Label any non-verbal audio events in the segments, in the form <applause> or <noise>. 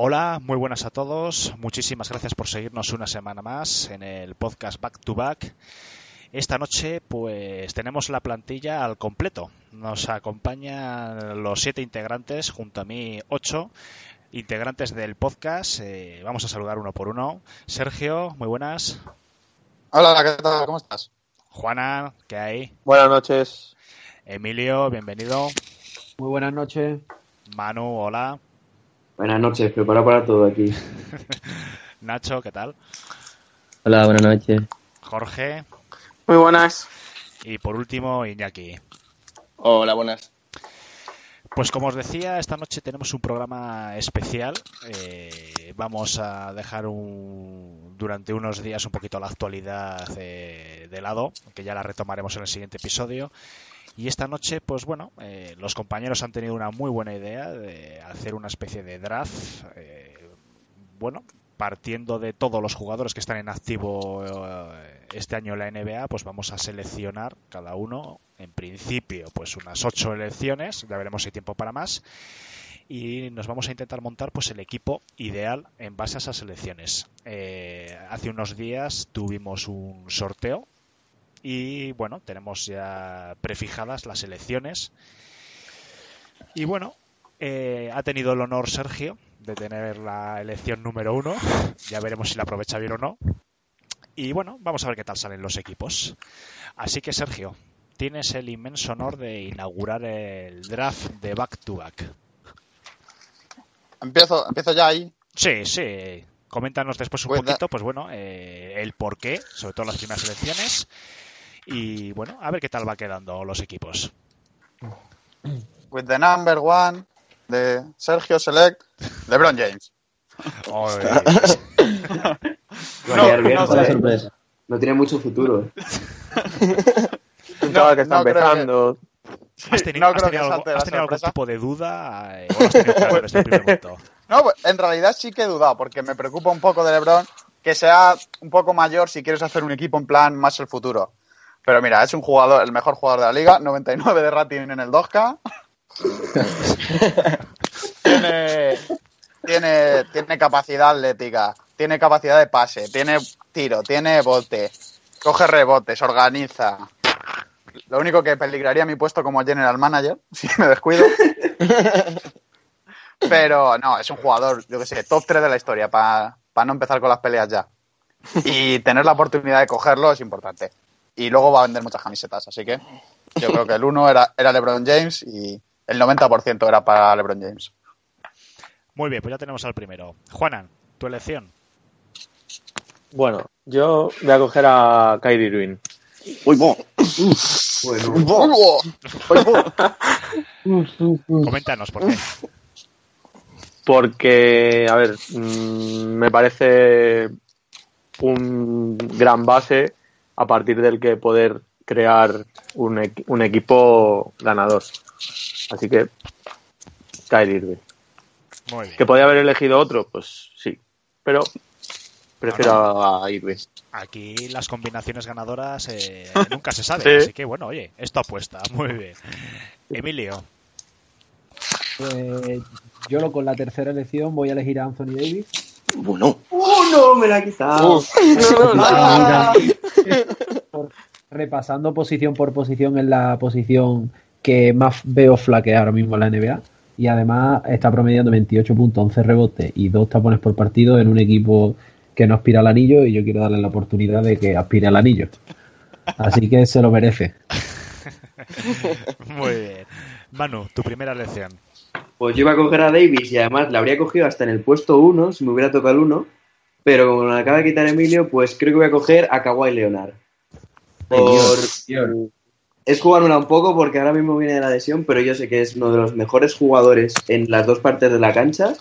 Hola, muy buenas a todos. Muchísimas gracias por seguirnos una semana más en el podcast Back to Back. Esta noche, pues tenemos la plantilla al completo. Nos acompañan los siete integrantes, junto a mí ocho integrantes del podcast. Eh, vamos a saludar uno por uno. Sergio, muy buenas. Hola, ¿qué tal? ¿Cómo estás? Juana, ¿qué hay? Buenas noches. Emilio, bienvenido. Muy buenas noches. Manu, hola. Buenas noches, prepara para todo aquí. <laughs> Nacho, ¿qué tal? Hola, buenas noches. Jorge. Muy buenas. Y por último, Iñaki. Hola, buenas. Pues como os decía, esta noche tenemos un programa especial. Eh, vamos a dejar un, durante unos días un poquito la actualidad eh, de lado, que ya la retomaremos en el siguiente episodio. Y esta noche, pues bueno, eh, los compañeros han tenido una muy buena idea de hacer una especie de draft. Eh, bueno, partiendo de todos los jugadores que están en activo eh, este año en la NBA, pues vamos a seleccionar cada uno, en principio, pues unas ocho elecciones. Ya veremos si hay tiempo para más. Y nos vamos a intentar montar pues el equipo ideal en base a esas elecciones. hace unos días tuvimos un sorteo y bueno, tenemos ya prefijadas las elecciones. Y bueno, eh, ha tenido el honor Sergio de tener la elección número uno. <laughs> Ya veremos si la aprovecha bien o no. Y bueno, vamos a ver qué tal salen los equipos. Así que Sergio, tienes el inmenso honor de inaugurar el draft de back to back. Empiezo, empiezo ya ahí. Sí, sí. Coméntanos después un poquito, pues bueno, eh, el por qué, sobre todo las primeras elecciones, y bueno, a ver qué tal va quedando los equipos. With the number one de Sergio Select, LeBron James. <laughs> <laughs> no, no, sorpresa. no tiene mucho futuro. <laughs> no, que está empezando. ¿Has tenido, no has tenido, algo, has tenido algún tipo de duda eh, o has tenido claro este primer? No, pues, en realidad sí que he dudado, porque me preocupa un poco de LeBron que sea un poco mayor si quieres hacer un equipo en plan más el futuro. Pero mira, es un jugador, el mejor jugador de la liga, 99 de rating en el 2K. <laughs> tiene, tiene, tiene capacidad atlética, tiene capacidad de pase, tiene tiro, tiene bote, coge rebotes, organiza. Lo único que peligraría mi puesto como general manager, <laughs> si me descuido. Pero no, es un jugador, yo que sé, top 3 de la historia para no empezar con las peleas ya. Y tener la oportunidad de cogerlo es importante y luego va a vender muchas camisetas. Así que yo creo que el 1 era, era LeBron James y el 90% era para LeBron James. Muy bien, pues ya tenemos al primero. Juanan, tu elección. Bueno, yo voy a coger a Kyrie Irving. Uy, bo. Bueno. Coméntanos por qué. Porque, a ver, mmm, me parece un gran base a partir del que poder crear un, un equipo ganador. Así que, Kyle Irving. Muy bien. ¿Que podía haber elegido otro? Pues sí, pero prefiero no, no. a Irving. Aquí las combinaciones ganadoras eh, <laughs> nunca se sabe, sí. así que bueno, oye, esto apuesta, muy bien. Emilio. Pues yo con la tercera elección voy a elegir a Anthony Davis. Bueno. ¡Oh, no! Me la ha quitado. no, no, <laughs> Repasando posición por posición en la posición que más veo flaquear ahora mismo en la NBA. Y además está promediando 28 puntos, 11 rebotes y dos tapones por partido en un equipo que no aspira al anillo y yo quiero darle la oportunidad de que aspire al anillo. Así que se lo merece. <laughs> Muy bien. Manu, tu primera lección. Pues yo iba a coger a Davis y además la habría cogido hasta en el puesto 1, si me hubiera tocado el 1. Pero como me acaba de quitar Emilio, pues creo que voy a coger a Kawhi Leonard. Por... Es jugármela un poco porque ahora mismo viene de la lesión, pero yo sé que es uno de los mejores jugadores en las dos partes de la cancha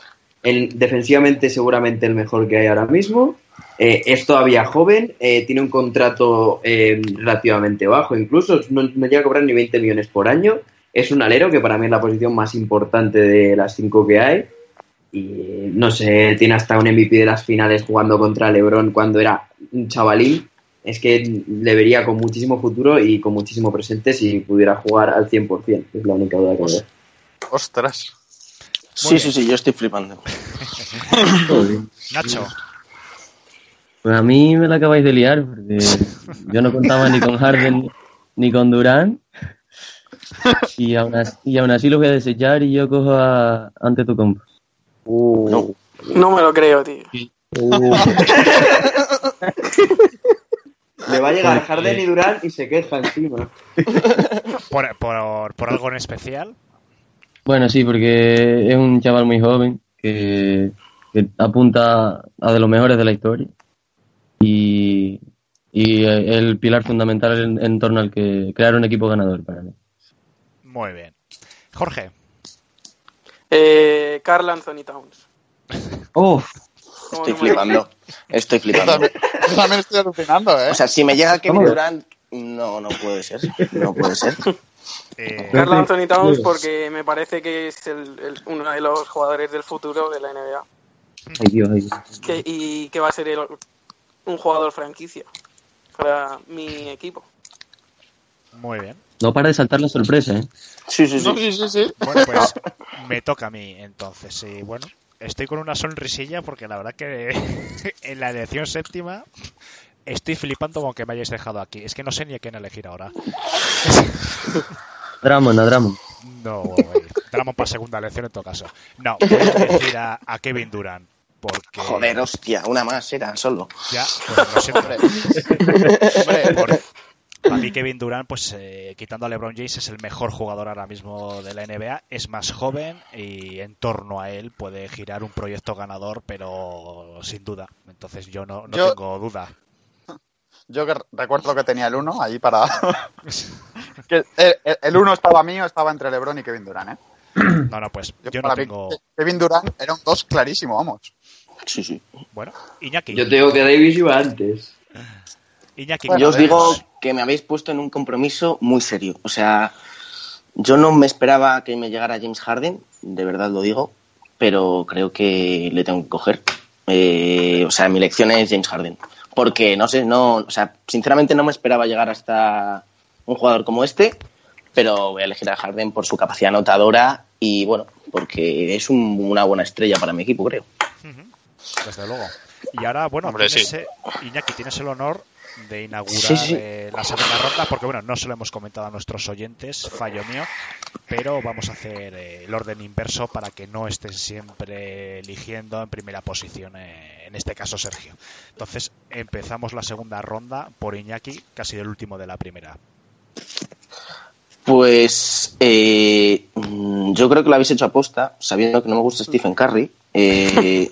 El, defensivamente seguramente el mejor que hay ahora mismo. Eh, es todavía joven, eh, tiene un contrato eh, relativamente bajo, incluso no, no llega a cobrar ni 20 millones por año. Es un alero que para mí es la posición más importante de las cinco que hay. Y no sé, tiene hasta un MVP de las finales jugando contra LeBron cuando era un chavalín. Es que le vería con muchísimo futuro y con muchísimo presente si pudiera jugar al 100%. Es la única duda que me da. Ostras. Sí, sí, sí, yo estoy flipando. <laughs> Nacho, Pues a mí me la acabáis de liar, porque yo no contaba ni con Harden ni con Durán. <laughs> Y aún, así, y aún así lo voy a desechar y yo cojo a, ante tu compa. No. No me lo creo, tío. <laughs> Le va a llegar Harden y Durán y se queja encima. <laughs> por, por, por algo en especial. Bueno, sí, porque es un chaval muy joven que, que apunta a de los mejores de la historia. Y, y el pilar fundamental en, en torno al que crear un equipo ganador para mí. Muy bien. Jorge, Eh, Carl Anthony Towns. <laughs> ¿Cómo Estoy no me- flipando. Estoy Yo flipando. también, yo también estoy alucinando, ¿eh? O sea, si me llega Kevin. Durant, no, no puede ser. No puede ser. <laughs> eh, Carl Anthony Towns porque me parece que es el- el- uno de los jugadores del futuro de la NBA. Ay, Dios, ay, Dios. Que, y que va a ser el- un jugador franquicia para mi equipo. Muy bien. No para de saltar la sorpresa, ¿eh? Sí, sí, sí. No, sí, sí, sí. Bueno, pues me toca a mí entonces. Y bueno, estoy con una sonrisilla porque la verdad que <laughs> en la elección séptima estoy flipando con que me hayáis dejado aquí. Es que no sé ni a quién elegir ahora. <laughs> Drummond, a Drummond. No, Dramon para segunda elección en todo caso. No, voy a elegir a, a Kevin Durant. Porque Joder, hostia, una más era solo. ya, pues lo siento. Hombre, <laughs> Por- para mí Kevin Durant, pues eh, quitando a LeBron James, es el mejor jugador ahora mismo de la NBA. Es más joven y en torno a él puede girar un proyecto ganador, pero sin duda. Entonces yo no, no Yo- tengo duda. <laughs> Yo que recuerdo que tenía el 1 ahí para. <laughs> que el- el 1 estaba mío, estaba entre LeBron y Kevin Durant, ¿eh? <clears throat> No, no, pues Yo, yo no tengo. Kevin Durant era un 2 clarísimo, vamos. Sí, sí. Bueno, Iñaki. Yo te digo que Davis iba antes. Iñaki, Bueno, Yo os digo que me habéis puesto en un compromiso muy serio. O sea, yo no me esperaba que me llegara James Harden, de verdad lo digo, pero creo que le tengo que coger. Eh, o sea, mi elección es James Harden. Porque, no sé, no, o sea, sinceramente no me esperaba llegar hasta un jugador como este, pero voy a elegir a Harden por su capacidad anotadora y, bueno, porque es un- una buena estrella para mi equipo, creo. Desde luego. Y ahora, bueno, Hombre, tienes, sí. Iñaki, tienes el honor de inaugurar Sí, sí. eh, la segunda ronda, porque bueno, no se lo hemos comentado a nuestros oyentes, fallo mío, pero vamos a hacer eh, el orden inverso para que no estén siempre eligiendo en primera posición, eh, en este caso Sergio. Entonces, empezamos la segunda ronda por Iñaki, casi el último de la primera. Pues eh, mm, yo creo que lo habéis hecho aposta, sabiendo que no me gusta Stephen Curry. <laughs>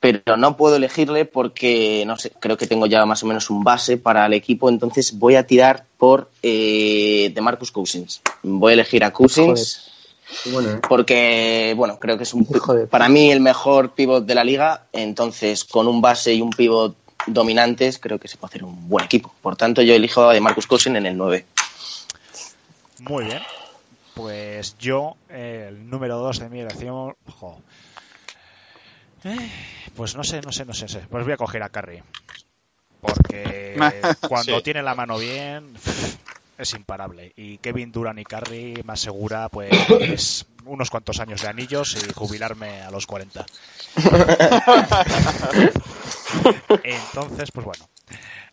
pero no puedo elegirle porque, no sé, creo que tengo ya más o menos un base para el equipo, entonces voy a tirar por eh, de Marcus Cousins. Voy a elegir a Cousins bueno, ¿eh? porque, bueno, creo que es un, para mí el mejor pivot de la liga, entonces con un base y un pivot dominantes creo que se puede hacer un buen equipo. Por tanto, yo elijo a de Marcus Cousins en el 9. Muy bien. Pues yo, eh, el número 2 de mi elección. jo. Eh, pues no sé, no sé, no sé, sé. Pues voy a coger a Curry. Porque cuando Sí. tiene la mano bien, es imparable. Y Kevin Durant y Curry me asegura pues unos cuantos años de anillos y jubilarme a los 40. <laughs> Entonces, pues bueno,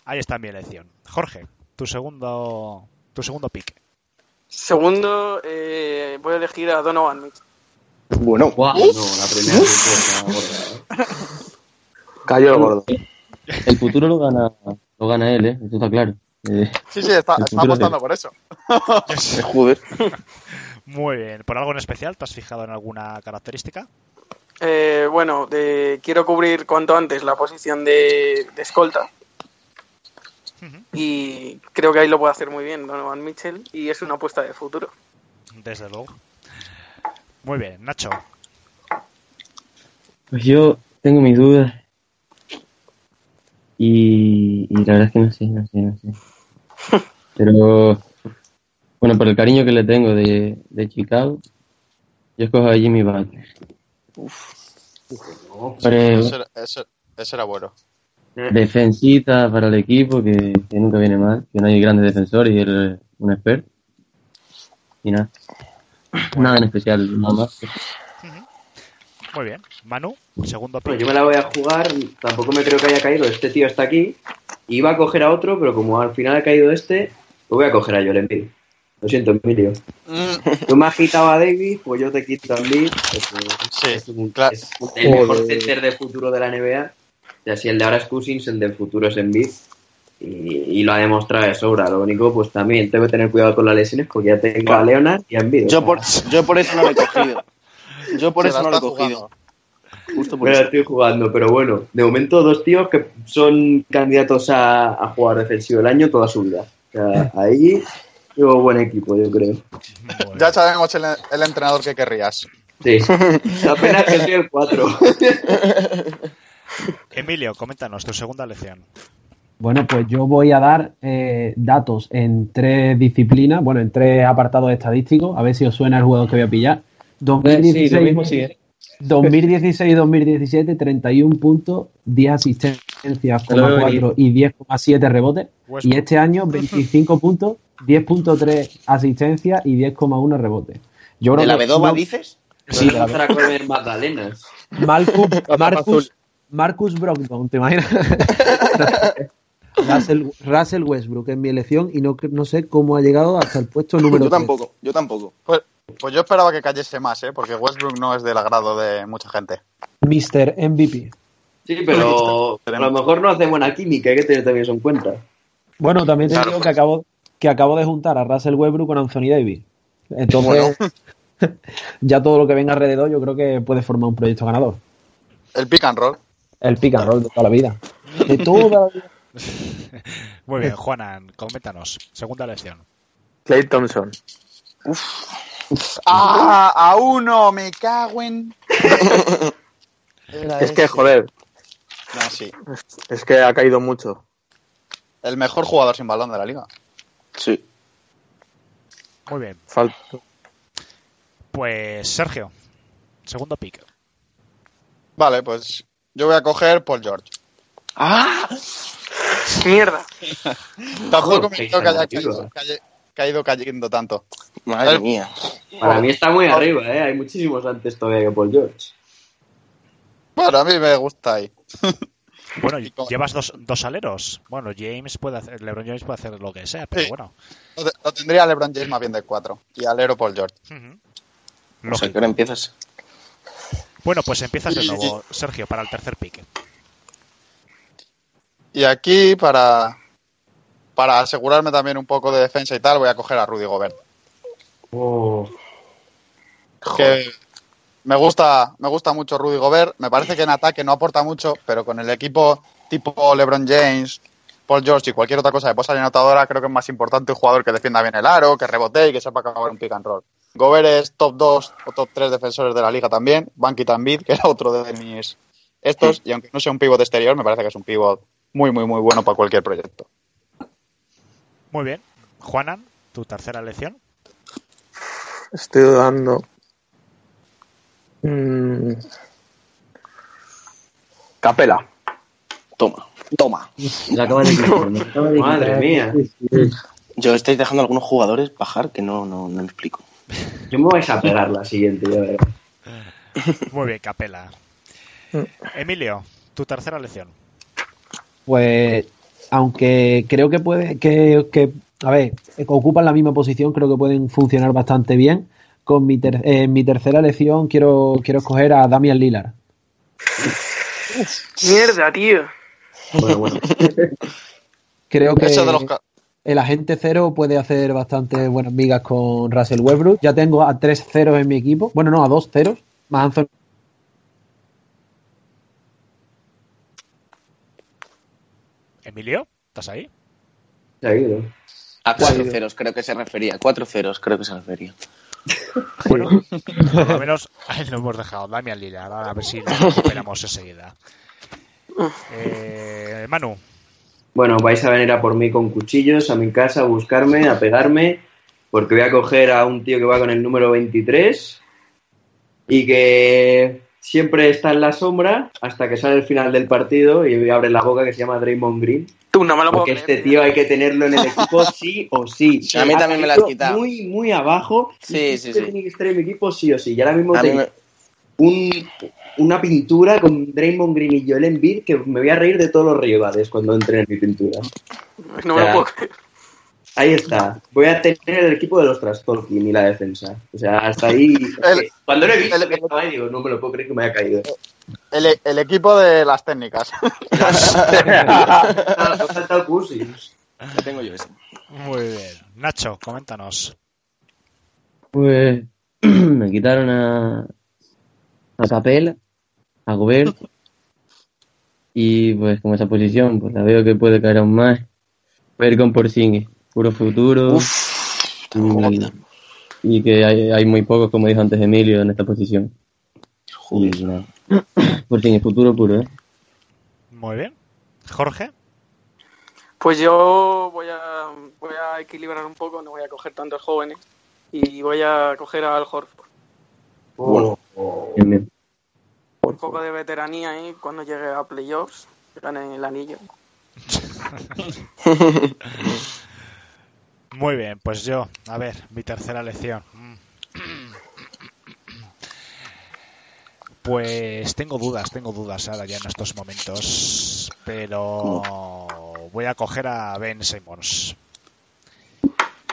ahí está mi elección. Jorge, tu segundo, tu segundo pick. Segundo, eh, voy a elegir a Donovan Mitchell. Bueno, No, la primera gorda, ¿eh? Cayó el gordo. El futuro lo gana, lo gana él, ¿eh? Eso está claro. Eh, Sí, sí, está, está apostando por eso. <laughs> joder. Muy bien. ¿Por algo en especial? ¿Te has fijado en alguna característica? Eh, bueno, de- quiero cubrir cuanto antes la posición de, de escolta. Y creo que ahí lo puede hacer muy bien Donovan Mitchell. Y es una apuesta de futuro. Desde luego. Muy bien, Nacho. Pues yo tengo mis dudas. Y, y la verdad es que no sé, no sé, no sé. <laughs> Pero, bueno, por el cariño que le tengo de, de Chicago, yo escojo a Jimmy Butler. Pero- Ese, era- ese- ese era bueno. defensita para el equipo que, que nunca viene mal, que no hay grandes defensores y él es un experto. Y nada. Nada en especial, nada más. Muy bien. Manu, segundo Bueno, pick. yo me la voy a jugar, tampoco me creo que haya caído, este tío está aquí. Iba a coger a otro, pero como al final ha caído este, pues voy a coger a Joel Embiid. Lo siento, Emilio. Mm, Tú me has quitado a Davis, pues yo te quito a Embiid. pues, Sí, es, un- claro. es el mejor Joder. center de futuro de la NBA. O sea, si el de ahora es Cousins, el del futuro es Embiid. Y, y lo ha demostrado de sobra. Lo único, pues también tengo que tener cuidado con las lesiones porque ya tengo a Leonard y a Embiid. o Yo por, yo por eso no lo he cogido. Yo por Se eso no lo he cogido. Justo por eso. estoy jugando, pero bueno, de momento dos tíos que son candidatos a, a jugar defensivo del año toda su vida. O sea, ahí llevo buen equipo, yo creo. Ya sabemos el, el entrenador que querrías. Sí, apenas que soy el 4. Emilio, coméntanos tu segunda lección. Bueno, pues yo voy a dar eh, datos en tres disciplinas, bueno, en tres apartados estadísticos, a ver si os suena el jugador que voy a pillar. Sí, lo 2016, mismo sí, ¿eh? 2016-2017, 31 puntos, 10 asistencias, Te lo veo 4 y 10,7 rebotes. Y este año 25 puntos, 10.3 asistencias y 10,1 rebotes. Yo creo ¿De la Bedoba no- dices? Sí, de la comer magdalenas. Marcus. Marcus, Marcus Brogdon, ¿te imaginas? <laughs> Russell, Russell Westbrook es mi elección y no, no sé cómo ha llegado hasta el puesto número Yo tampoco, yo tampoco. Pues, pues yo esperaba que cayese más, ¿eh? porque Westbrook no es del agrado de mucha gente. Mr. MVP. Sí, pero a lo mejor no hace buena química, hay que tener también eso en cuenta. Bueno, también te Claro, digo que acabo, que acabo de juntar a Russell Westbrook con Anthony Davis. Entonces, <laughs> ya todo lo que venga alrededor yo creo que puede formar un proyecto ganador. El pick and roll. El pick and roll de toda la vida. De toda la vida. <laughs> Muy bien, Juanan, coméntanos. Segunda lección. Clay Thompson. ¡Ah! ¡A uno! ¡Me cago en! Es que, joder, No, sí. es que ha caído mucho. El mejor jugador sin balón de la liga. Sí. Muy bien. Falta. Pues Sergio, segundo pick. Vale, pues yo voy a coger Paul George. ¡Ah! Mierda. <laughs> Tampoco me creo que haya caído, cayendo tanto. Madre mía. Para mí está muy arriba, ¿eh? Hay muchísimos antes todavía que Paul George. Bueno, a mí me gusta ahí. <laughs> Bueno, llevas dos, dos aleros. Bueno, James puede hacer, LeBron James puede hacer lo que sea, pero Sí. bueno. Lo, te- lo tendría LeBron James más bien de 4. Y alero Paul George. No sé, Lógico. ¿qué hora empiezas? Bueno, pues empiezas de nuevo, Sergio, para el tercer pick. Y aquí, para, para asegurarme también un poco de defensa y tal, voy a coger a Rudy Gobert. Oh. Que me gusta, me gusta mucho Rudy Gobert. Me parece que en ataque no aporta mucho, pero con el equipo tipo LeBron James, Paul George y cualquier otra cosa de posa anotadora, creo que es más importante un jugador que defienda bien el aro, que rebote y que sepa acabar un pick and roll. Gobert es top 2 o top 3 defensores de la liga también. Banky Tambid, que era otro de mis estos. Y aunque no sea un pivot exterior, me parece que es un pivot muy, muy, muy bueno para cualquier proyecto. Muy bien. Juanan, tu tercera lección. Estoy dudando. Mm. Capela. Toma, toma. De quitar, me acabas de Madre mía. Yo estáis dejando a algunos jugadores bajar que no, no, no me explico. Yo me vais a pegar la siguiente, ya. Muy bien, Capela. Emilio, tu tercera lección. Pues, aunque creo que puede, que, que, a ver, que ocupan la misma posición, creo que pueden funcionar bastante bien. Con mi, ter- eh, mi tercera elección quiero, quiero escoger a Damian Lillard. Mierda, tío. Bueno, bueno. <laughs> Creo que Eso de los ca- el agente cero puede hacer bastante buenas migas con Russell Westbrook. Ya tengo a tres ceros en mi equipo. Bueno, no, a dos ceros. Más Anthony Emilio, ¿estás ahí? Ido. A cuatro ceros creo que se refería. Cuatro ceros creo que se refería. Bueno, por lo menos ahí lo hemos dejado. Damian Lillard, a ver si lo recuperamos enseguida. Eh, Manu, Bueno, vais a venir a por mí con cuchillos a mi casa a buscarme, a pegarme, porque voy a coger a un tío que va con el número 23 y que siempre está en la sombra hasta que sale el final del partido y abre la boca que se llama Draymond Green. Tú no me lo puedo Porque este tío hay que tenerlo en el equipo <laughs> sí o sí. Sí, a mí también me lo has Ha quitado. Muy, muy abajo. Sí, sí, sí. Tiene que estar en mi equipo sí o sí. Y ahora mismo tengo me- un, una pintura con Draymond Green y Joel Embiid que me voy a reír de todos los rivales cuando entren en mi pintura. No me lo puedo creer. Ahí está. Voy a tener el equipo de los Trastorkin y la defensa. O sea, hasta ahí. <laughs> El- Cuando lo he visto el- que estaba ahí, digo, no me lo puedo creer que me haya caído. El, el equipo de las técnicas. Me <laughs> <laughs> ha faltado Cousins. Lo tengo yo ese. muy bien. Nacho, coméntanos. Pues <clears throat> me quitaron a, a Capela, a Gobert. Y pues con esa posición, pues la veo que puede caer aún más. Ver con Porzingis, puro futuro. y, y que hay, hay muy pocos, como dijo antes Emilio, en esta posición. Y nada. Porzingis, futuro puro, ¿eh? Muy bien. Jorge, Pues yo voy a, voy a equilibrar un poco, no voy a coger tantos jóvenes. Y voy a coger a Al Horford. Bueno. Bien, bien. Un poco de veteranía ahí cuando llegue a playoffs, que ganen el anillo. <laughs> muy bien. Pues yo, a ver, mi tercera lección. Pues tengo dudas, tengo dudas ahora ya en estos momentos, pero voy a coger a Ben Simmons.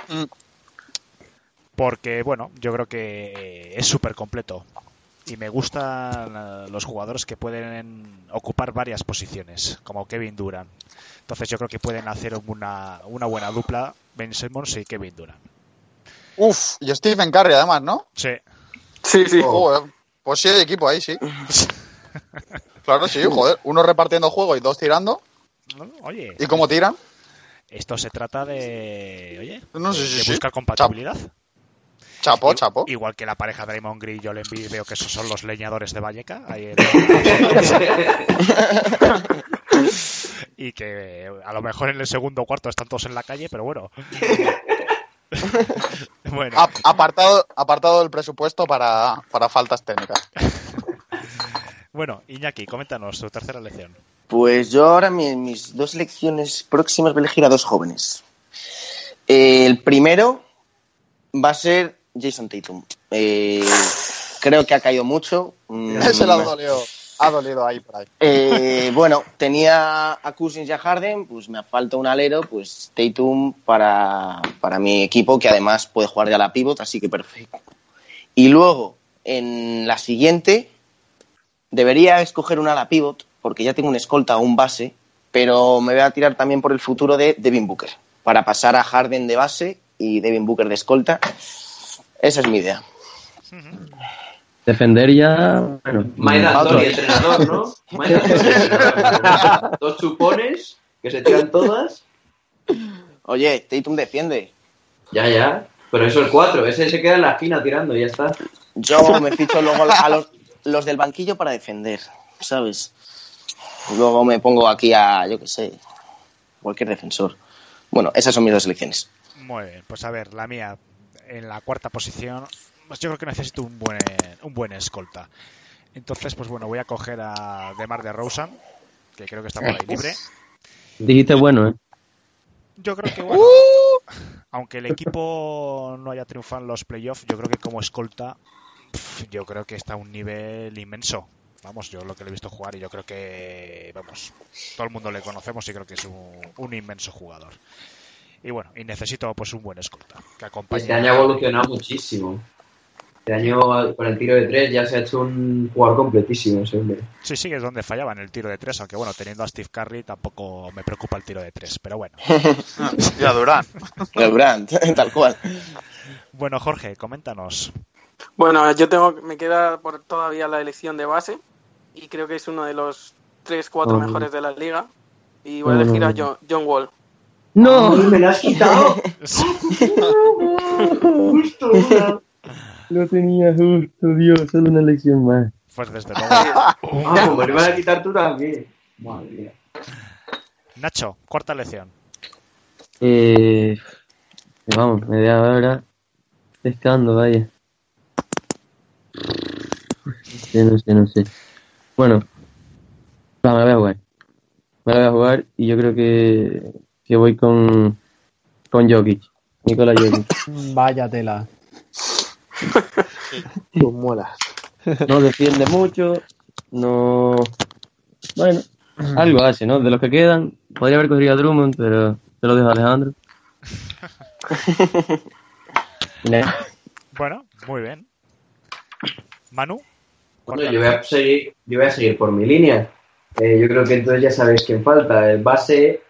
Mm. Porque, bueno, yo creo que es súper completo y me gustan eh, los jugadores que pueden ocupar varias posiciones, como Kevin Durant. Entonces yo creo que pueden hacer una, una buena dupla Ben Simmons y Kevin Durant. Uf, y Stephen Curry además, ¿no? Sí, Sí, sí. Joder, pues sí hay equipo ahí, sí. <laughs> Claro, sí, joder. Uno repartiendo juego y dos tirando. ¿no? Oye, ¿Y cómo tiran? esto se trata de, oye, No, sí, de, sí, de sí. buscar compatibilidad. Chapo, chapo. Igual que la pareja Draymond Green y Joel Embiid, veo que esos son los leñadores de Valleca. ahí en- <laughs> <laughs> y que a lo mejor en el segundo cuarto están todos en la calle, pero bueno. <laughs> bueno, A- apartado, apartado del presupuesto para, para faltas técnicas. bueno, Iñaki, coméntanos tu tercera lección. Pues yo ahora mi- mis dos elecciones próximas voy a elegir a dos jóvenes. El primero va a ser Jason Tatum. Eh, creo que ha caído mucho. Mm, Ese le ha dolido, ha dolido ahí por ahí. eh, bueno, tenía a Cousins y a Harden, pues me falta un alero, pues Tatum para, para mi equipo, que además puede jugar ya la pivot, así que perfecto. Y luego, en la siguiente, debería escoger un ala pivot, porque ya tengo un escolta o un base, pero me voy a tirar también por el futuro de Devin Booker, para pasar a Harden de base y Devin Booker de escolta. Esa es mi idea. Defender ya, bueno. Otro. D'Antoni, entrenador, ¿no? <laughs> Entrenador. Dos chupones que se tiran todas. Oye, Tatum defiende. Ya, ya. Pero eso es cuatro. Ese se queda en la esquina tirando y ya está. Yo me ficho luego a los, los del banquillo para defender, ¿sabes? Luego me pongo aquí a, yo qué sé, cualquier defensor. Bueno, esas son mis dos elecciones. Muy bien, pues a ver, la mía en la cuarta posición, pues yo creo que necesito un buen un buen escolta. Entonces, pues bueno, voy a coger a Demar de Rosen, que creo que está por ahí libre. Dijiste bueno, ¿eh? Yo creo que <laughs> bueno, aunque el equipo no haya triunfado en los playoffs, yo creo que como escolta, yo creo que está a un nivel inmenso. Vamos, yo lo que le he visto jugar y yo creo que, vamos, todo el mundo le conocemos y creo que es un, un inmenso jugador. Y bueno, y necesito pues un buen escolta que acompañe. Este año ha evolucionado muchísimo. Este año con el tiro de tres ya se ha hecho un jugador completísimo ese hombre. Sí, sí, es donde fallaba en el tiro de tres, aunque bueno, teniendo a Steve Curry tampoco me preocupa el tiro de tres, pero bueno. <laughs> Y a Durán. <laughs> El Brand, <laughs> tal cual. Bueno, Jorge, coméntanos. Bueno, yo tengo, me queda por todavía la elección de base y creo que es uno de los 3, 4 Oh. mejores de la liga y voy a elegir a no. John, John Wall. ¡No! ¡Me lo has quitado! <laughs> Justo una. Lo tenía justo, Dios, solo una lección más. Pues desde luego. Vamos, me lo iban a quitar tú también. Madre mía. Nacho, cuarta lección. Eh, vamos, media hora pescando, vaya. No sé, no sé, no sé. Bueno, va, me la voy a jugar. Me la voy a jugar y yo creo que, que voy con, con Jokic. Nicola Jokic. <laughs> Vaya tela. <laughs> Pues mola. No defiende mucho, no... Bueno, algo hace, ¿no? De los que quedan, podría haber cogido a Drummond, pero se lo dejo a Alejandro. <laughs> Bueno, muy bien. Manu, Bueno, yo voy a seguir, yo voy a seguir por mi línea. Eh, yo creo que entonces ya sabéis quién falta. El base,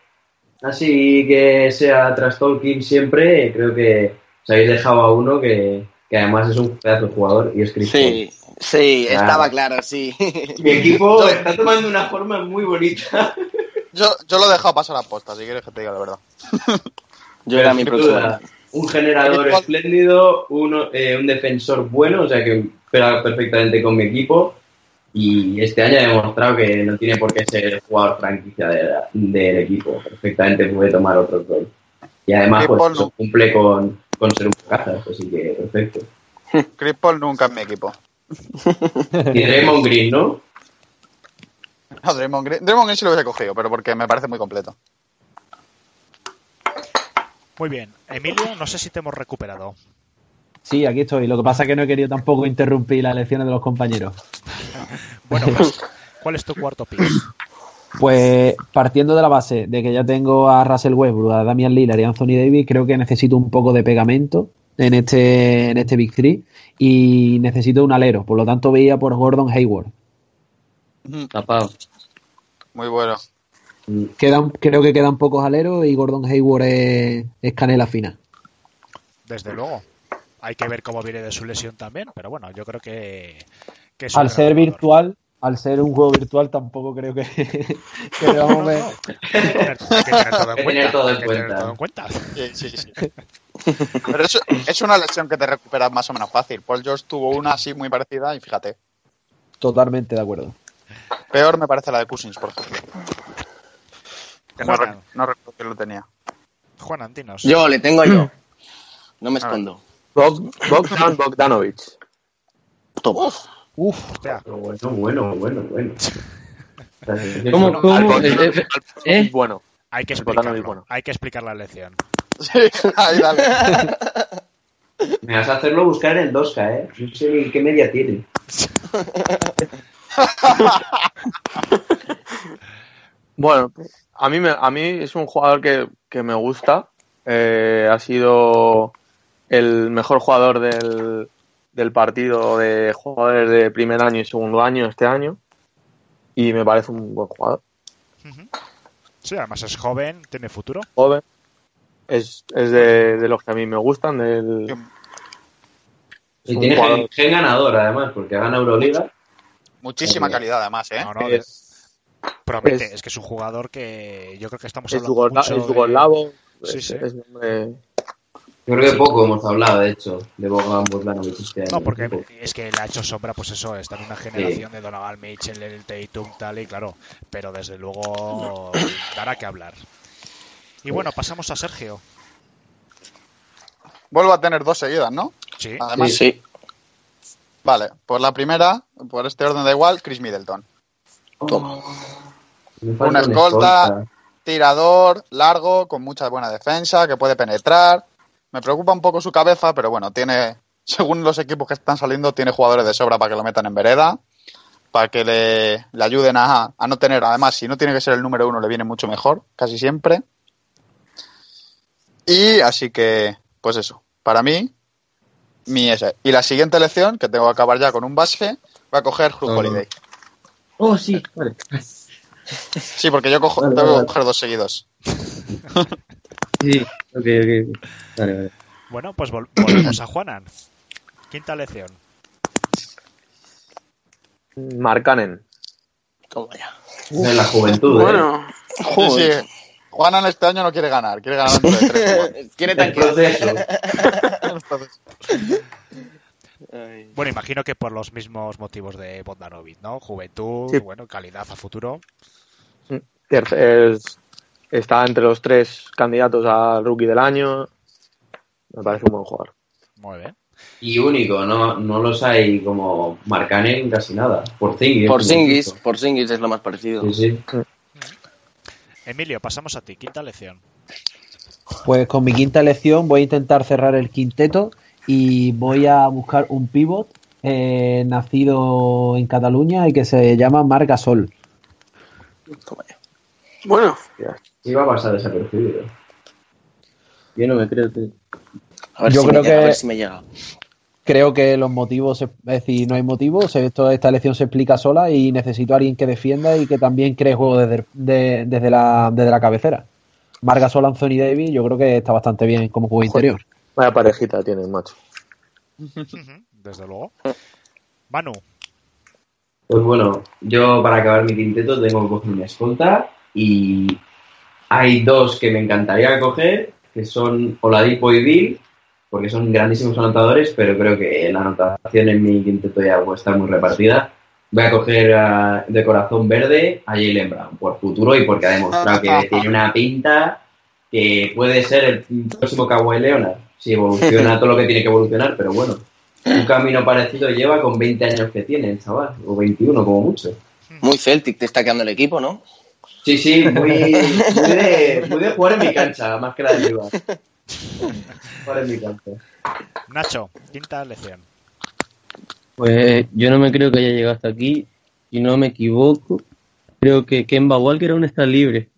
así que sea tras Tolkien siempre, creo que os habéis dejado a uno que, que además es un pedazo de jugador y es Paul. Sí, sí, Claro. estaba claro, sí. Mi equipo <laughs> está tomando una forma muy bonita. Yo, yo lo he dejado pasar a posta, si quieres que te diga la verdad. <laughs> Yo era mi duda, Un generador espléndido, uno, eh, un defensor bueno, o sea que pega perfectamente con mi equipo. Y este año ha demostrado que no tiene por qué ser el jugador franquicia de la- del equipo. Perfectamente puede tomar otro rol. Y además, Chris pues Paul cumple con, con ser un cazas, así que perfecto. <laughs> Chris Paul nunca en mi equipo. Y Draymond Green, ¿no? No, Draymond Green, Draymond Green sí lo hubiese cogido, pero porque me parece muy completo. muy bien. Emilio, no sé si te hemos recuperado. Sí, aquí estoy. Lo que pasa es que no he querido tampoco interrumpir las lecciones de los compañeros. Bueno, <laughs> pues, ¿cuál es tu cuarto pick? Pues partiendo de la base de que ya tengo a Russell Westbrook, a Damian Lillard y a Anthony Davis, creo que necesito un poco de pegamento en este, en este Big Three y necesito un alero. Por lo tanto, veía por Gordon Hayward. Tapado. Muy bueno. Quedan, creo que quedan pocos aleros y Gordon Hayward es, es canela fina. Desde luego. Hay que ver cómo viene de su lesión también, pero bueno, yo creo que, que es un Al ser jugador. virtual, al ser un juego virtual, tampoco creo que, <laughs> que. Hay tener todo en <laughs> cuenta. tener todo en hay que tener cuenta. todo en cuenta. Sí, sí, sí. <laughs> Pero es una lesión que te recuperas más o menos fácil. Paul George tuvo una así muy parecida y fíjate. Totalmente de acuerdo. Peor me parece la de Cousins, por ejemplo. Que no recuerdo que lo tenía. Juan Antinos. Yo le tengo yo. No me escondo. Bog- Bogdan Bogdanovic. Toma. Hostia, Bueno, bueno, bueno, bueno. <laughs> ¿Cómo, cómo? Bogdanovic- Eh, eh, ¿Eh? Bueno. hay que explicarlo. bueno. Hay que explicar la lección. Sí, ahí dale. <laughs> Me vas a hacerlo buscar en el 2K, ¿eh? No sé qué media tiene. <laughs> Bueno, a mí, me, a mí es un jugador que, que me gusta. Eh, ha sido el mejor jugador del, del partido de jugadores de primer año y segundo año este año. Y me parece un buen jugador. Sí, además es joven, tiene futuro. Joven. Es, es de, de los que a mí me gustan. Del, Y tiene gen, gen ganador, además, porque gana Euroliga. Muchísima calidad, además, ¿eh? No, es, promete. es- Es, que es un jugador que yo creo que estamos es, hablando es de-. Sí, es- sí. es un hombre- Yo creo que poco hemos hablado, de hecho, de Bogan Bogdanovic este año. No, porque es que le ha hecho sombra, pues eso, está en una generación de Donovan Mitchell, el Tatum, tal y claro, pero desde luego dará que hablar. Y bueno, pasamos a Sergio. Vuelvo a tener dos seguidas, ¿no? Sí, Además, Sí. vale. Por la primera, por este orden da igual, Chris Middleton. Falta una escolta. Tirador, largo, con mucha buena defensa, que puede penetrar. Me preocupa un poco su cabeza, pero bueno, tiene, según los equipos que están saliendo, tiene jugadores de sobra para que lo metan en vereda, para que le, le ayuden a, a no tener, además, si no tiene que ser el número uno, le viene mucho mejor, casi siempre. Y así que, pues eso, para mí, mi ese. Y la siguiente elección, que tengo que acabar ya con un base, voy a coger Hulk Ah. Holiday. Oh, sí, vale. Sí, porque yo cojo, Vale, tengo vale, que coger dos seguidos. <laughs> Sí, ok, ok. Vale, vale. bueno, pues vol- <clears throat> volvemos a Juanan. Quinta lección. Markkanen. Toma ya. En la juventud, ¿eh? Bueno, Sí, Joder. sí. Juanan este año no quiere ganar, quiere ganar dentro de tres. <laughs> Quiere. <laughs> Bueno, imagino que por los mismos motivos de Bogdanovic, ¿no? Juventud, Sí. bueno, calidad a futuro. Terce- es- está entre los tres candidatos al rookie del año. Me parece un buen jugador. Muy bien. Y único, no, no los hay como Marcanen casi nada. Por Zingis. Por Singis, por Singis es lo más parecido. Sí, sí. Emilio, pasamos a ti. Quinta lección. Pues con mi quinta elección voy a intentar cerrar el quinteto y voy a buscar un pivot eh, nacido en Cataluña y que se llama Marc Gasol. Bueno, Iba a pasar desapercibido. Yo no me creo que... A ver, Yo si creo me llega, que- a ver si me llega. Creo que los motivos, es decir, no hay motivos, esto, esta elección se explica sola y necesito a alguien que defienda y que también cree juego desde, de- desde, la, desde la cabecera. Marc Gasol, Anthony Davis, yo creo que está bastante bien como juego interior. Vaya parejita tiene, macho. <laughs> Desde luego. Manu, Pues bueno, yo para acabar mi quinteto tengo que coger una escolta y hay dos que me encantaría coger, que son Oladipo y Bill, porque son grandísimos anotadores, pero creo que la anotación en mi quinteto ya estar muy repartida. Voy a coger a- de corazón verde a Jalen Brown, por futuro y porque ha demostrado que tiene una pinta que puede ser el próximo Kawhi Leonard, si evoluciona <laughs> todo lo que tiene que evolucionar, pero bueno, un camino parecido lleva con 20 años que tiene el chaval, o 21 como mucho. Muy Celtic te está quedando el equipo, ¿no? Sí, sí, muy, muy, de, muy de jugar en mi cancha, más que la de Chivas. Jugar en mi cancha. Nacho, quinta lección. Pues yo no me creo que haya llegado hasta aquí. Si no me equivoco, creo que Kemba Walker aún está libre.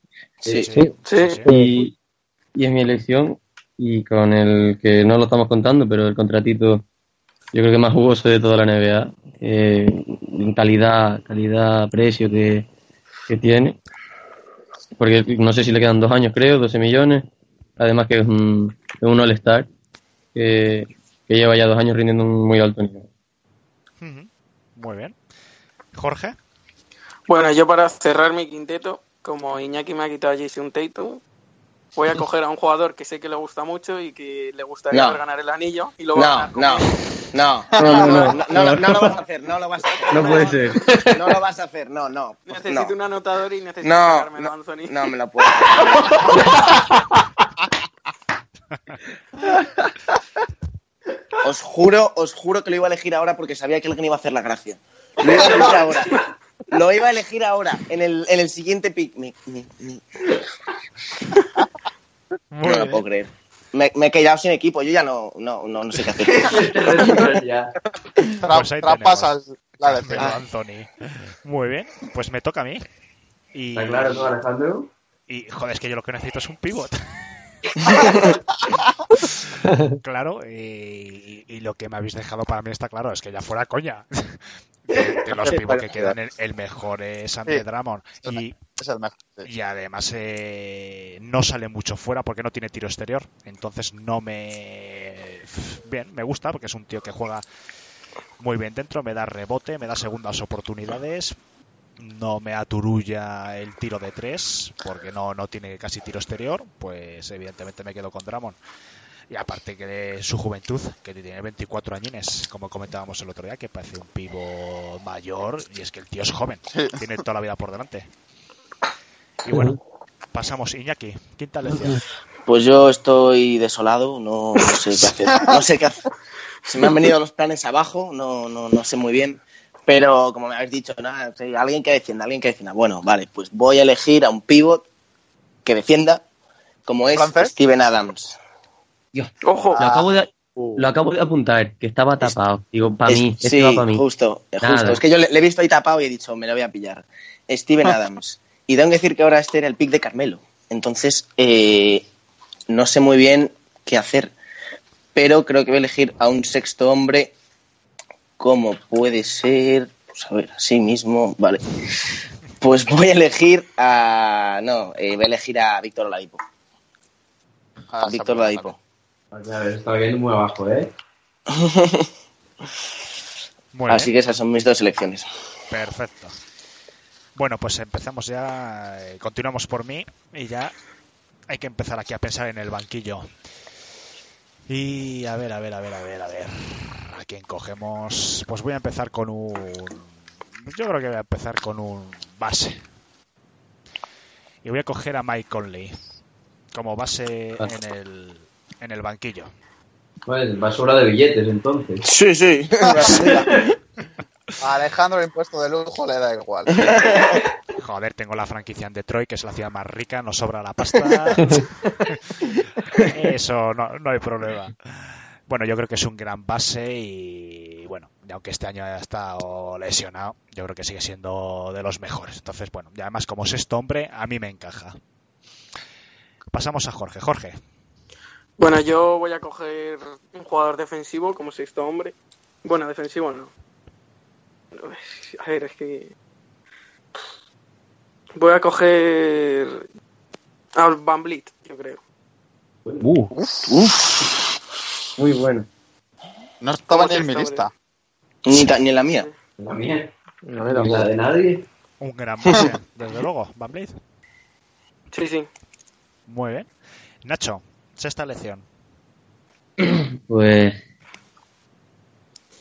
Sí. Sí. sí. Y, y es mi elección. Y con el que no lo estamos contando, pero el contratito yo creo que más jugoso de toda la NBA. eh, en calidad, calidad, precio que, que tiene. Porque no sé si le quedan dos años, creo, 12 millones. Además que es un, es un All-Star que, que lleva ya dos años rindiendo un muy alto nivel. Muy bien. Jorge, Bueno, yo para cerrar mi quinteto, como Iñaki me ha quitado a Jason Tatum, voy a coger a un jugador que sé que le gusta mucho y que le gustaría No. ganar el anillo y lo va a No, ganar no, no, No, no, no, no, no. no, no, no lo vas a hacer, no lo vas a hacer. No puede ser. No lo vas a hacer, no, no. <laughs> Necesito no. un anotador y necesito No, no, Anthony. no me lo puedo. <laughs> Os juro, os juro que lo iba a elegir ahora porque sabía que alguien iba a hacer la gracia. Lo iba a elegir ahora. Lo iba a elegir ahora, en el, en el siguiente pick. Me- me- me- Muy no lo puedo creer. Me, me he quedado sin equipo, yo ya no, no, no, no sé qué hacer. <laughs> Pues traspasas la lección. Anthony. Muy bien, pues me toca a mí. Y, ¿Está claro todo, Alejandro? y joder, es que yo lo que necesito es un pivot. <laughs> claro, y, y lo que me habéis dejado para mí está claro, es que ya fuera coña. De, de los <laughs> pivots que quedan, el, el mejor es Andre Sí. Drummond. Y, Es el mejor. sí. y además eh, no sale mucho fuera porque no tiene tiro exterior. Entonces no me... Bien, me gusta porque es un tío que juega muy bien dentro, me da rebote, me da segundas oportunidades, no me aturulla el tiro de tres porque no, no tiene casi tiro exterior, pues evidentemente me quedo con Drummond. Y aparte que de su juventud, que tiene 24 añines, como comentábamos el otro día, que parece un pivo mayor, y es que el tío es joven, tiene toda la vida por delante. Y bueno, pasamos Iñaki, quinta lección. Pues yo estoy desolado, no, no sé qué hacer. No sé qué hacer. Se me han venido los planes abajo, no, no, no sé muy bien. Pero como me habéis dicho, nada, sí, alguien que defienda, alguien que defienda. Bueno, vale, pues voy a elegir a un pivot que defienda, como es ¿Francés? Steven Adams. Ojo, Lo acabo de, Uh, lo acabo de apuntar, que estaba tapado. Digo, para Es- mí, este sí, va para mí. justo, Nada. justo. Es que yo le, le he visto ahí tapado y he dicho, me lo voy a pillar. Steven <laughs> Adams. Y tengo que decir que ahora este era el pick de Carmelo. Entonces, eh, no sé muy bien qué hacer. Pero creo que voy a elegir a un sexto hombre como puede ser... Pues a ver, así mismo, vale. Pues voy a elegir a... No, eh, voy a elegir a Víctor Oladipo. Ah, Víctor Oladipo. A ver, está viendo muy abajo, ¿eh? <laughs> Así que esas son mis dos elecciones. perfecto. Bueno, pues empezamos ya, eh, continuamos por mí y ya hay que empezar aquí a pensar en el banquillo. Y a ver, a ver, a ver, a ver, a ver. ¿A quién cogemos? Pues voy a empezar con un... Yo creo que voy a empezar con un base. Y voy a coger a Mike Conley como base en el, en el banquillo. Pues basura de billetes, entonces. Sí, sí. A <laughs> Alejandro el impuesto de lujo le da igual. <laughs> Joder, tengo la franquicia en Detroit, que es la ciudad más rica, nos sobra la pasta. <laughs> Eso no, no hay problema. Bueno, yo creo que es un gran base y bueno, y aunque este año haya estado lesionado, yo creo que sigue siendo de los mejores. Entonces, bueno, y además como sexto hombre, a mí me encaja. Pasamos a Jorge. Jorge, Bueno, yo voy a coger un jugador defensivo como sexto hombre. Bueno, defensivo no. A ver, es que. Voy a coger. Al Van Vliet, yo creo. Uh, Muy bueno. No estaba ¿Cómo ni en mi lista. Ni, en la mía. La mía. No tampoco. la de nadie. un gran <laughs> desde luego, Van Vliet. Sí, sí. Muy bien. Nacho, sexta lección. <clears throat> Pues.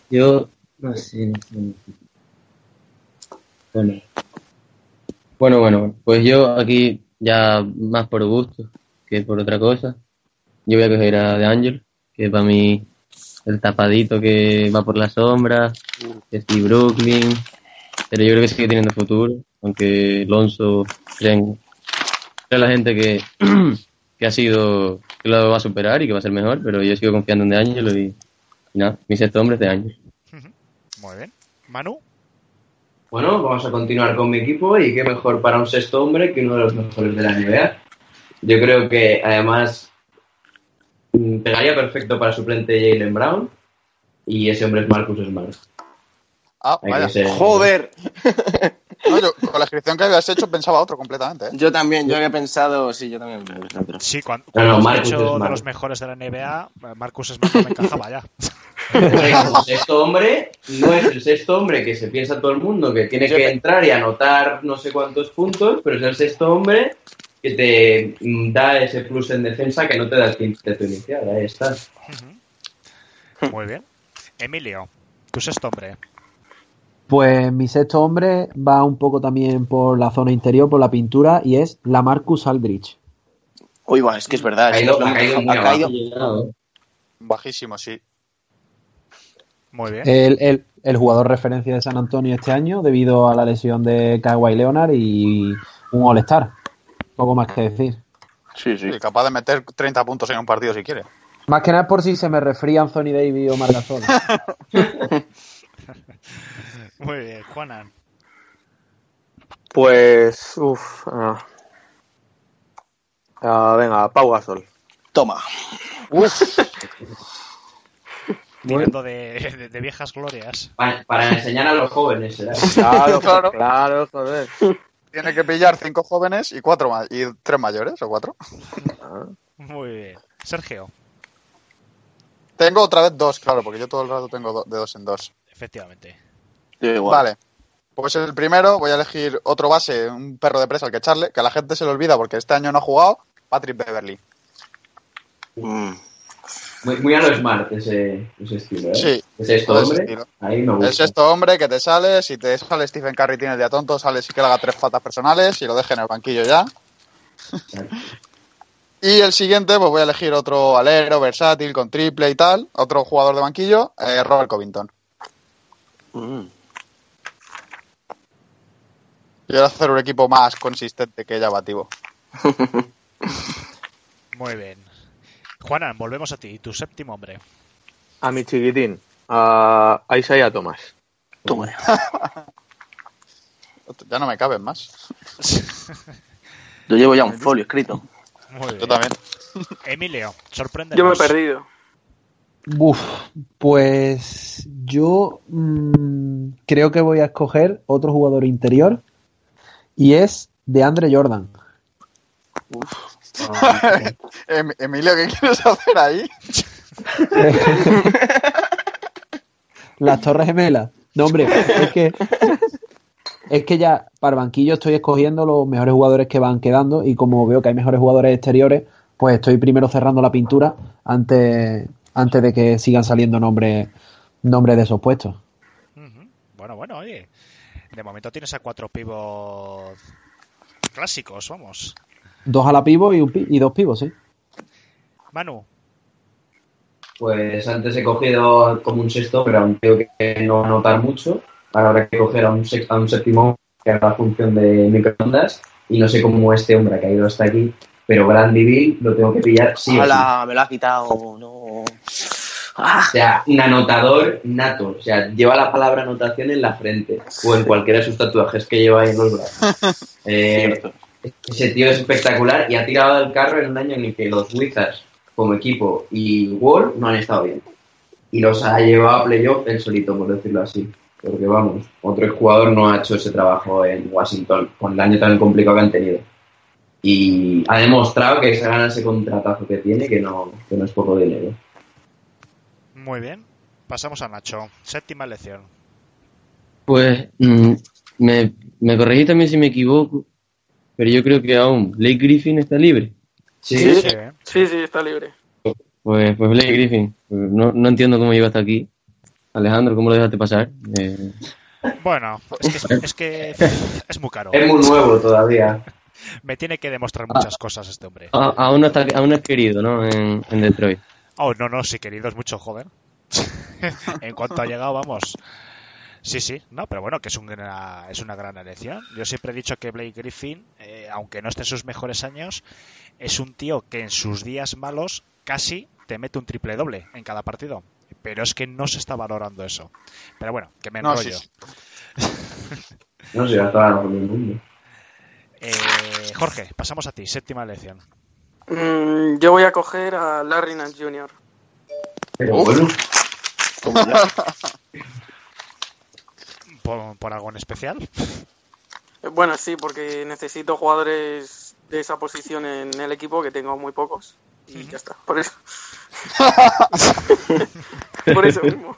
Yo. No sé, no sé, no sé. Bueno. Bueno, bueno. Pues yo aquí, ya más por gusto que por otra cosa, yo voy a coger a De Angel, que para mí el tapadito que va por la sombra, que es Brooklyn, pero yo creo que sigue teniendo futuro, aunque Alonso creen, cree la gente que, <clears throat> que ha sido, que lo va a superar y que va a ser mejor, pero yo sigo confiando en De Angelo y, y nada, mi sexto hombre es De Angel. Muy bien. Manu, Bueno, vamos a continuar con mi equipo y qué mejor para un sexto hombre que uno de los mejores de la NBA. Yo creo que además pegaría perfecto para suplente Jalen Brown y ese hombre es Marcus Smart. Ah, vaya. ser- Joder. <laughs> No, yo, con la inscripción que habías hecho pensaba otro completamente. ¿eh? Yo también, yo había pensado, sí, yo también. otro. sí, cuando, No, no, cuando has dicho de los mejores de la NBA, Marcus Smart no me encajaba ya. El sexto hombre no es el sexto hombre que se piensa todo el mundo que tiene que entrar y anotar no sé cuántos puntos, pero es el sexto hombre que te mm, da ese plus en defensa que no te da el quinteto inicial. Ahí está. Muy bien. Emilio, tu sexto hombre. Pues mi sexto hombre va un poco también por la zona interior, por la pintura, y es la Marcus Aldrich. Uy, va, es que es verdad. Ha caído- es lo ha caído mejor. muy Ha caído- abajo. Bajísimo, sí. Muy bien. El, el- el jugador referencia de San Antonio este año debido a la lesión de Kawhi Leonard y un All-Star. Poco más que decir. Sí, sí. Capaz de meter 30 puntos en un partido si quiere. Más que nada por si se me resfría Anthony Davis o Margasol. <laughs> Muy bien. Juanan. Pues, uff. ah. Ah, venga, Pau Gasol. Toma. Tirando <laughs> de, de- de viejas glorias. Para, para enseñar a los jóvenes. <laughs> Claro, Claro. claro, joder. Tiene que pillar cinco jóvenes y cuatro y tres mayores o cuatro. Muy bien. Sergio, Tengo otra vez dos, claro, porque yo todo el rato tengo do- de dos en dos. efectivamente. Igual. Vale. Pues el primero voy a elegir otro base, un perro de presa al que echarle, que a la gente se le olvida porque este año no ha jugado, Patrick Beverly. Mm. Muy, muy a lo smart ese, ese estilo, ¿eh? Sí, Ese sexto hombre, estilo. ahí me gusta. El sexto hombre que te sale, si te sale Stephen Curry tiene el día tonto, sale sí que le haga tres faltas personales y lo deje en el banquillo ya. <laughs> Y el siguiente, pues voy a elegir otro alero, versátil, con triple y tal, otro jugador de banquillo, eh, Robert Covington. Mm. Quiero hacer un equipo más consistente que llamativo. <laughs> Muy bien. Juanan, volvemos a ti. Tu séptimo hombre. A mi chiquitín. A, a Isaiah Thomas. Toma. <laughs> Ya no me caben más. <laughs> Yo llevo ya un folio escrito. Muy bien. Yo también. Emilio, sorprende. Yo me he perdido. Uf, pues yo mm, creo que voy a escoger otro jugador interior y es de Andre Jordan. Em- Emilio, ¿qué quieres hacer ahí? <laughs> Las Torres Gemelas. No, hombre, es que es que ya para el banquillo estoy escogiendo los mejores jugadores que van quedando y como veo que hay mejores jugadores exteriores, pues estoy primero cerrando la pintura antes, antes de que sigan saliendo nombres nombre de esos puestos. Bueno, bueno, oye. De momento tienes a cuatro pivos clásicos, vamos. Dos a la pivo y, un pi- y dos pivos, sí. Manu, Pues antes he cogido como un sexto, pero aún creo que no va a notar mucho. Ahora habrá que coger a un, sex- a un séptimo que haga la función de microondas. Y no sé cómo este hombre que ha ido hasta aquí, pero Brandy Bill lo tengo que pillar sí o sí. Hola, me lo ha quitado. No. Ah, O sea, un anotador nato. O sea, lleva la palabra anotación en la frente o en cualquiera de sus tatuajes que lleva ahí en los brazos. <laughs> Eh, ese tío es espectacular y ha tirado del carro en un año en el que los Wizards como equipo y Wall no han estado bien. Y los ha llevado a playoff él solito, por decirlo así. Porque vamos, otro jugador no ha hecho ese trabajo en Washington con el año tan complicado que han tenido. Y ha demostrado que se gana ese contratazo que tiene, que no, que no es poco dinero. Muy bien. Pasamos a Nacho. Séptima elección. Pues mm, me, me corregí también si me equivoco, pero yo creo que aún Blake Griffin está libre. Sí, Sí. Sí. Sí, sí, está libre. Pues, pues Blake Griffin, no, no entiendo cómo llegó hasta aquí. Alejandro, ¿cómo lo dejaste pasar? Eh, Bueno, es que es, <laughs> es que es muy caro. Es muy nuevo todavía. <laughs> Me tiene que demostrar muchas cosas este hombre. a- aún, no está, aún no es querido, ¿no? En, en Detroit. Oh, no, no, sí, querido, es mucho joven. <laughs> en cuanto ha llegado, vamos. Sí, sí, no, pero bueno, que es, un gran- es una gran elección. Yo siempre he dicho que Blake Griffin, eh, aunque no esté en sus mejores años, es un tío que en sus días malos casi te mete un triple doble en cada partido. Pero es que no se está valorando eso. Pero bueno, que me No, sí, enrollo. sí. No el mundo. Eh, Jorge, pasamos a ti, séptima elección. Mm, yo voy a coger a Larry Nance Jr. Pero bueno. <laughs> ¿Por, por algo en especial? Eh, Bueno, sí, porque necesito jugadores de esa posición en el equipo, que tengo muy pocos. Y ya está, por eso. <laughs> por eso mismo.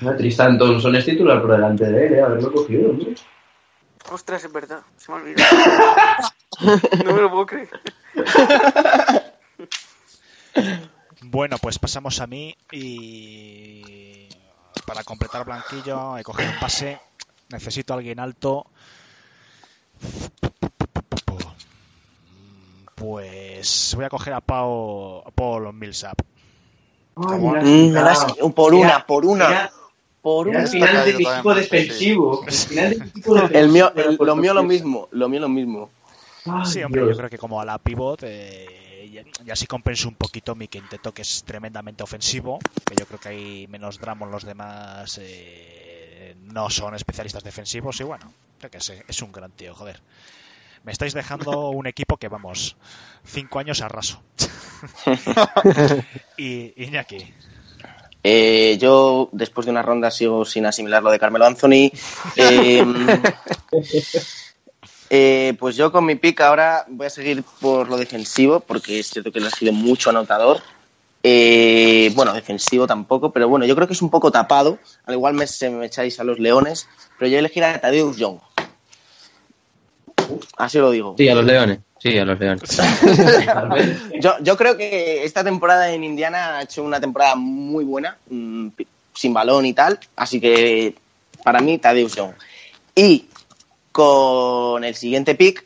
no, Tristan Thompson es titular por delante de él, ¿eh? haberlo cogido, hombre. Ostras, es verdad, se me ha olvidado. <laughs> no me lo puedo creer. Bueno, pues pasamos a mí y para completar blanquillo he cogido un pase. Necesito a alguien alto. Pues voy a coger a Pau, a Paul Millsap. ¿Cómo? Mm, por una, por una. mira, Por el final de mi equipo defensivo. El mío, el- lo mío lo mismo, lo mío lo mismo. Ay, Sí, hombre, Dios. yo creo que como a la pivot eh, ya, ya sí compenso un poquito mi quinteto que es tremendamente ofensivo, que yo creo que hay menos drama en los demás eh, no son especialistas defensivos y bueno, yo que es un gran tío, joder. Me estáis dejando un equipo que vamos, cinco años a raso. <laughs> <laughs> y Iñaki, Eh, yo, después de una ronda, sigo sin asimilar lo de Carmelo Anthony. <laughs> Eh, eh, pues yo con mi pick ahora voy a seguir por lo defensivo, porque es cierto que él ha sido mucho anotador. Eh, bueno, defensivo tampoco, pero bueno, yo creo que es un poco tapado. Al igual me, se me echáis a los leones, pero yo elegiré a Tadeusz Young. Así lo digo. Sí, a los leones. Sí, a los leones. <laughs> Yo, yo creo que esta temporada en Indiana ha hecho una temporada muy buena, mm, sin balón y tal, así que para mí Tadeusz Young. Y con el siguiente pick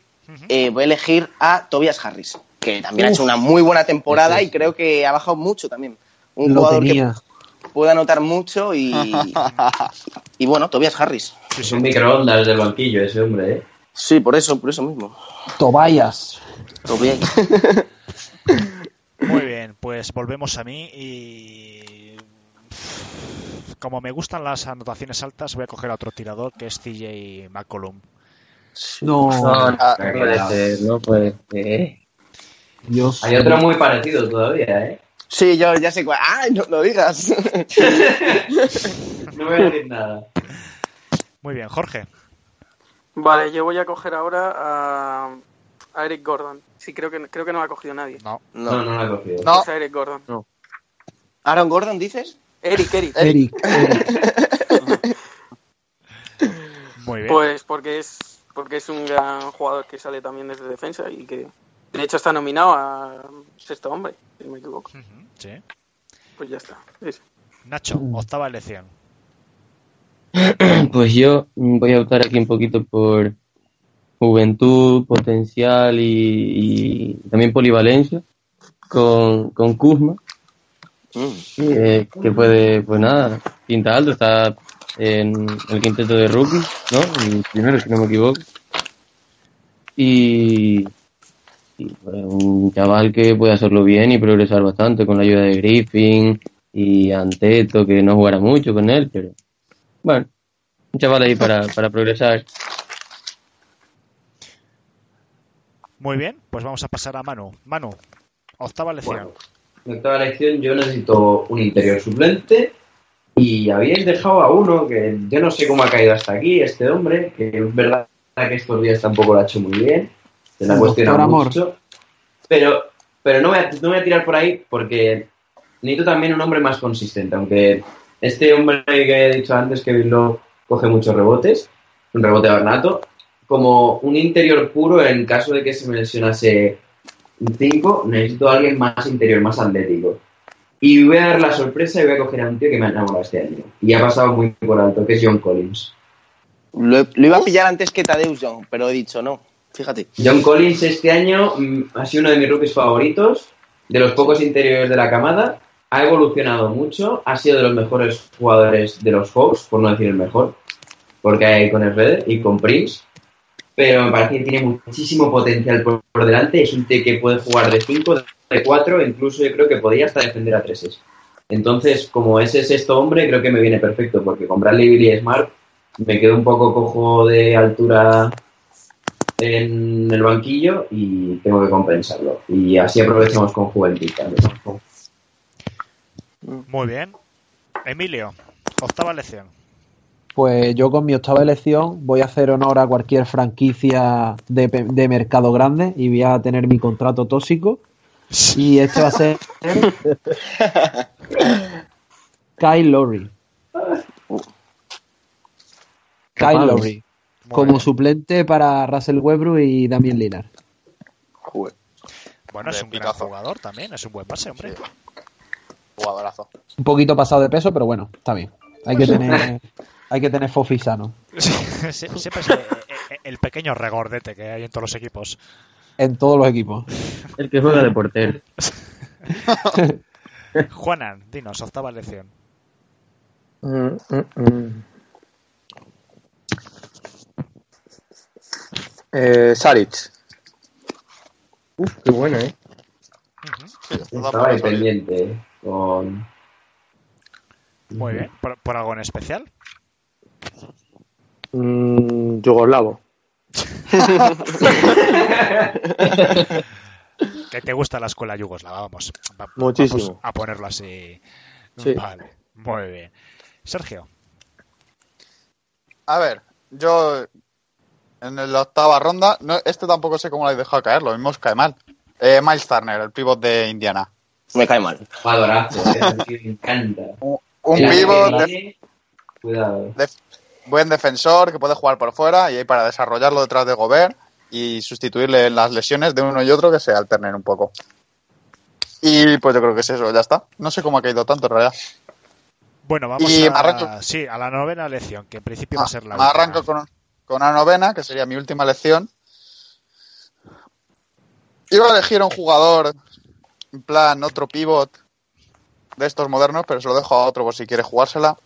eh, voy a elegir a Tobias Harris, que también ha hecho una muy buena temporada y creo que ha bajado mucho también. Un Lo jugador tenía. que puede anotar mucho y, <laughs> y bueno, Tobias Harris. Es un microondas del banquillo ese hombre, ¿eh? Sí, por eso, por eso mismo. Tobayas. Tobias. <laughs> muy bien, pues volvemos a mí y como me gustan las anotaciones altas voy a coger a otro tirador que es CJ McCollum. No, No, no Ah, puede ser, no puede ser. Dios. Hay otro muy parecido todavía, ¿eh? Sí, yo ya sé cuál. ¡Ay, no lo digas! <laughs> No voy a decir nada. Muy bien, Jorge. Vale, yo voy a coger ahora a, a Eric Gordon. Sí, creo que, creo que no lo ha cogido nadie. No, No, No. no lo he cogido. No, Es a Eric Gordon. Aaron Gordon, dices? Eric, Eric. Eric. Eric. <laughs> muy bien. Pues porque es porque es un gran jugador que sale también desde defensa y que de hecho está nominado a sexto hombre, si no me equivoco. Sí. Pues ya está. Ese. Nacho, octava elección. <clears throat> Pues yo voy a optar aquí un poquito por juventud, potencial y, y también polivalencia con, con Kuzma, Mm. que, que puede, pues nada, pinta alto, está en el quinteto de rookie, ¿no? El primero, si no me equivoco. Y, y, pues, un chaval que puede hacerlo bien y progresar bastante con la ayuda de Griffin y Anteto, que no jugará mucho con él, pero bueno, un chaval ahí para, para progresar. Muy bien, pues vamos a pasar a Manu. Manu, octava elección. Bueno, en octava elección yo necesito un interior suplente y habíais dejado a uno que yo no sé cómo ha caído hasta aquí, este hombre, que es verdad que estos días tampoco lo ha hecho muy bien, se la Amor. mucho, pero, pero no, voy a, no voy a tirar por ahí porque necesito también un hombre más consistente, aunque este hombre que he dicho antes, que lo coge muchos rebotes, un rebote nato, como un interior puro en caso de que se me lesionase un 5, necesito a alguien más interior, más atlético. Y voy a dar la sorpresa y voy a coger a un tío que me ha enamorado este año. Y ha pasado muy por alto, que es John Collins. Lo, lo iba a pillar antes que Tadeusz Young, pero he dicho no. Fíjate. John Collins este año mm, ha sido uno de mis rookies favoritos, de los pocos interiores de la camada. Ha evolucionado mucho, ha sido de los mejores jugadores de los Hawks, por no decir el mejor, porque hay con Redder y con Prince. Pero me parece que tiene muchísimo potencial por, por delante. Es un tío que puede jugar de 5, de 4, incluso yo creo que podría hasta defender a 3 Entonces, como ese sexto hombre, creo que me viene perfecto, porque con Bradley Bill y Smart me quedo un poco cojo de altura en el banquillo y tengo que compensarlo. Y así aprovechamos con juventud también. Muy bien. Emilio, octava elección. Pues yo con mi octava elección voy a hacer honor a cualquier franquicia de, pe- de mercado grande y voy a tener mi contrato tóxico. Y este va a ser <laughs> Kyle Lowry. Kyle. Lowry. Como suplente para Russell Westbrook y Damien Lillard. Joder, Bueno, es un gran jugador también, es un buen base, hombre. Jugadorazo. Un poquito pasado de peso, pero bueno, está bien. Hay que tener, hay que tener fofi sano. <laughs> Sie- Siempre es el, pequeño regordete que hay en todos los equipos. En todos los equipos. El que juega de portero. <laughs> Juanan, dinos, octava elección. Mm, mm, mm. Eh, Saric. Uf, qué buena, ¿eh? Estaba pendiente con... Muy bien. ¿Por, por algo en especial? Mm, Yugoslavo. <laughs> Que te gusta la escuela yugoslava, vamos. Va- Muchísimo. vamos a ponerlo así. Sí. Vale, muy bien. Sergio. A ver, yo en la octava ronda, no, este tampoco sé cómo lo habéis dejado caer, lo mismo os cae mal. Eh, Miles Turner, el pivot de Indiana. Me cae mal. Jugadorazo, ¿eh? Me encanta. <laughs> Un pivot, de- viene, Cuidado. buen defensor que puede jugar por fuera y ahí para desarrollarlo detrás de Gobert y sustituirle las lesiones de uno y otro que se alternen un poco. Y pues yo creo que es eso, ya está. No sé cómo ha caído tanto en realidad. Bueno, vamos Y a, arranco- sí, a la novena lección, que en principio va Ah, a ser la me última. arranco con, con una novena, que sería mi última lección. Iba a elegir a un jugador, en plan otro pivot de estos modernos, pero se lo dejo a otro por si quiere jugársela.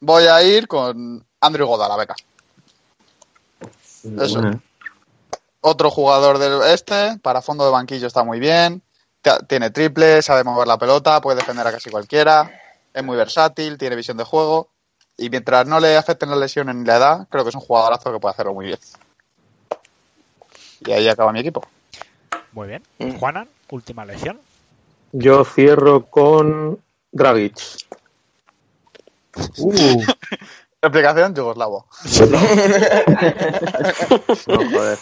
Voy a ir con Andrew Goda, la beca. Eso. Otro jugador del este, para fondo de banquillo está muy bien. Tiene triple, sabe mover la pelota, puede defender a casi cualquiera. Es muy versátil, tiene visión de juego. Y mientras no le afecten las lesiones ni la edad, creo que es un jugadorazo que puede hacerlo muy bien. Y ahí acaba mi equipo. Muy bien. Mm. Juanan, última lección. Yo cierro con Dragic. Uh, <laughs> Explicación, yugoslavo. <laughs> No, joder.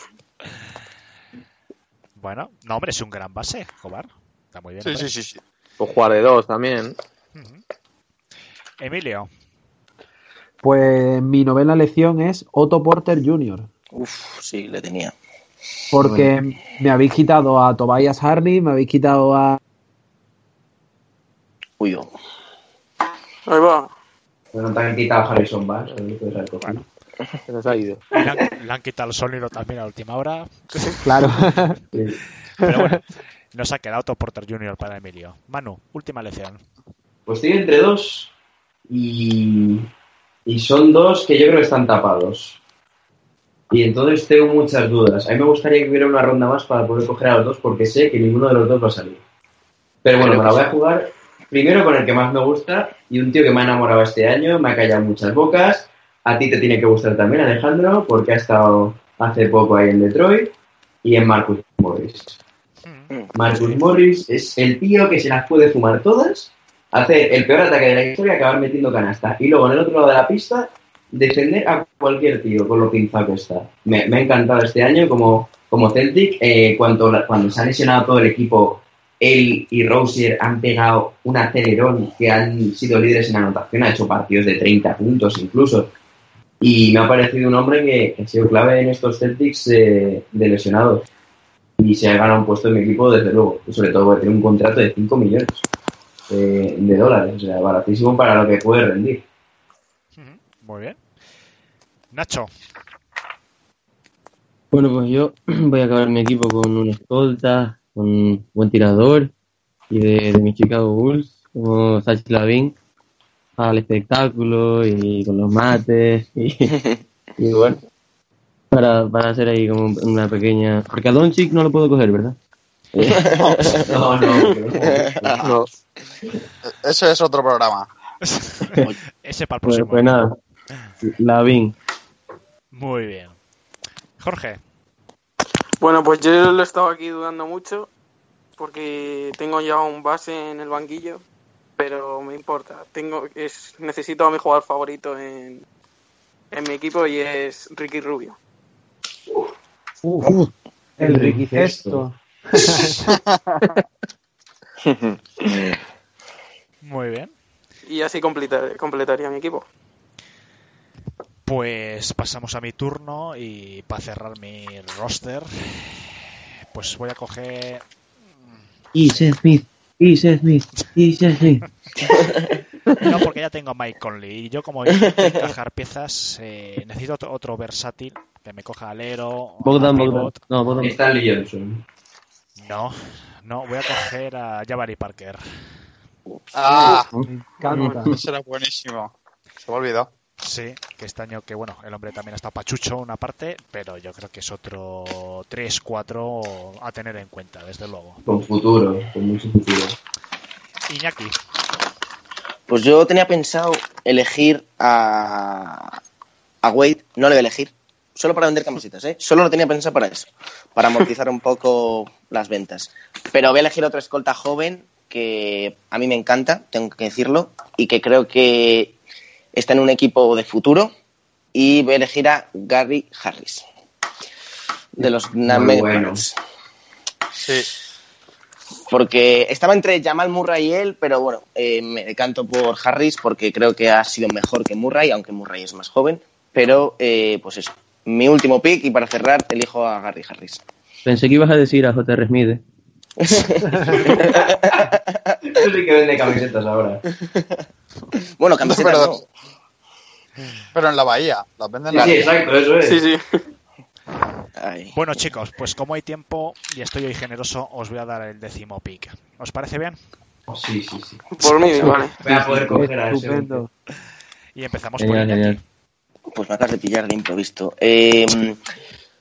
Bueno, no, hombre, es un gran base, Jobar. Está muy bien. Sí, sí, sí, sí. O jugar de dos también. Emilio. pues mi novena lección es Otto Porter Jr. Uf, sí, le tenía. Porque me habéis quitado a Tobias Hardy, me habéis quitado a Uy, oh. Ahí va. Bueno, te han quitado a Harrison haber cogido. <laughs> Se nos ha ido. Le han, le han quitado el sonido también a última hora. <laughs> Claro. <laughs> Pero bueno, nos ha quedado Otto Porter Jr. para Emilio. Manu, última lección. Pues estoy entre dos y, y son dos que yo creo que están tapados. Y entonces tengo muchas dudas. A mí me gustaría que hubiera una ronda más para poder coger a los dos porque sé que ninguno de los dos va a salir. Pero bueno, me la voy a jugar primero con el que más me gusta y un tío que me ha enamorado este año, me ha callado muchas bocas. A ti te tiene que gustar también, Alejandro, porque ha estado hace poco ahí en Detroit y en Marcus Morris. Marcus Morris es el tío que se las puede fumar todas, hacer el peor ataque de la historia, acabar metiendo canasta. Y luego en el otro lado de la pista, defender a cualquier tío con lo pinzado que está. Me, ha encantado este año como, como Celtic. Eh, cuando, cuando se ha lesionado todo el equipo, él y Rosier han pegado un acelerón que han sido líderes en anotación, ha hecho partidos de 30 puntos incluso. Y me ha parecido un hombre que, ha sido clave en estos Celtics eh, de lesionados. Y se ha ganado un puesto en mi equipo, desde luego. Sobre todo porque tiene un contrato de 5 millones eh, de dólares. O sea, baratísimo para lo que puede rendir. Muy bien. Nacho, Bueno, pues yo <clears throat> voy a acabar mi equipo con un escolta, con un buen tirador y de, de mis Chicago Bulls, como Sachi Lavin, al espectáculo y con los mates y, <laughs> y bueno, para, para hacer ahí como una pequeña... Porque a Doncic no lo puedo coger, ¿verdad? <laughs> No, no, No. Ese es otro programa. <laughs> ese para el Pues, próximo. pues nada, Lavin. Muy bien. Jorge, Bueno, pues yo lo he estado aquí dudando mucho porque tengo ya un base en el banquillo, pero me importa. Tengo es necesito a mi jugador favorito en, en mi equipo y es Ricky Rubio. Uf, el Ricky Cesto. muy bien. Y así completa- completaría mi equipo. Pues pasamos a mi turno y para cerrar mi roster, pues voy a coger... Y Seth Smith, y Seth Smith, y Seth Smith. No, porque ya tengo a Mike Conley y yo como intento encajar piezas, eh, necesito otro, otro versátil que me coja alero. Bogdan. Bogdan. No, Bogdan. Stanley Johnson. No, no, voy a coger a Jabari Parker. Ah, Me encanta. <laughs> ese era buenísimo. Se me olvidó. Sí, que este año que bueno, el hombre también está pachucho una parte, pero yo creo que es otro 3-4 a tener en cuenta, desde luego. Con futuro, con mucho futuro. Iñaki, Pues yo tenía pensado elegir a, a Wade, no le voy a elegir, solo para vender camisetas, ¿eh? Solo lo tenía pensado para eso, para amortizar un poco las ventas. Pero voy a elegir otro escolta joven que a mí me encanta, tengo que decirlo, y que creo que está en un equipo de futuro, y voy a elegir a Gary Harris, de los bueno. Sí. porque estaba entre Jamal Murray y él, pero bueno, eh, me decanto por Harris porque creo que ha sido mejor que Murray, aunque Murray es más joven. Pero, eh, pues eso, mi último pick y para cerrar elijo a Gary Harris. Pensé que ibas a decir a J.R. Smith. ¿eh? <laughs> <laughs> Eso sí que vende camisetas ahora. <laughs> <laughs> Bueno, camisetas pero, no. pero en la bahía. Las venden Sí, en la sí, exacto, eso es. Sí, sí. Ay. bueno chicos, pues como hay tiempo y estoy hoy generoso, os voy a dar el décimo pick. ¿Os parece bien? Oh, sí, sí, sí. Por mí, vale. Voy a poder coger a ese. Estupendo. Y empezamos por Genial, Iñaki. genial. Pues me acabas de pillar de improviso. Eh,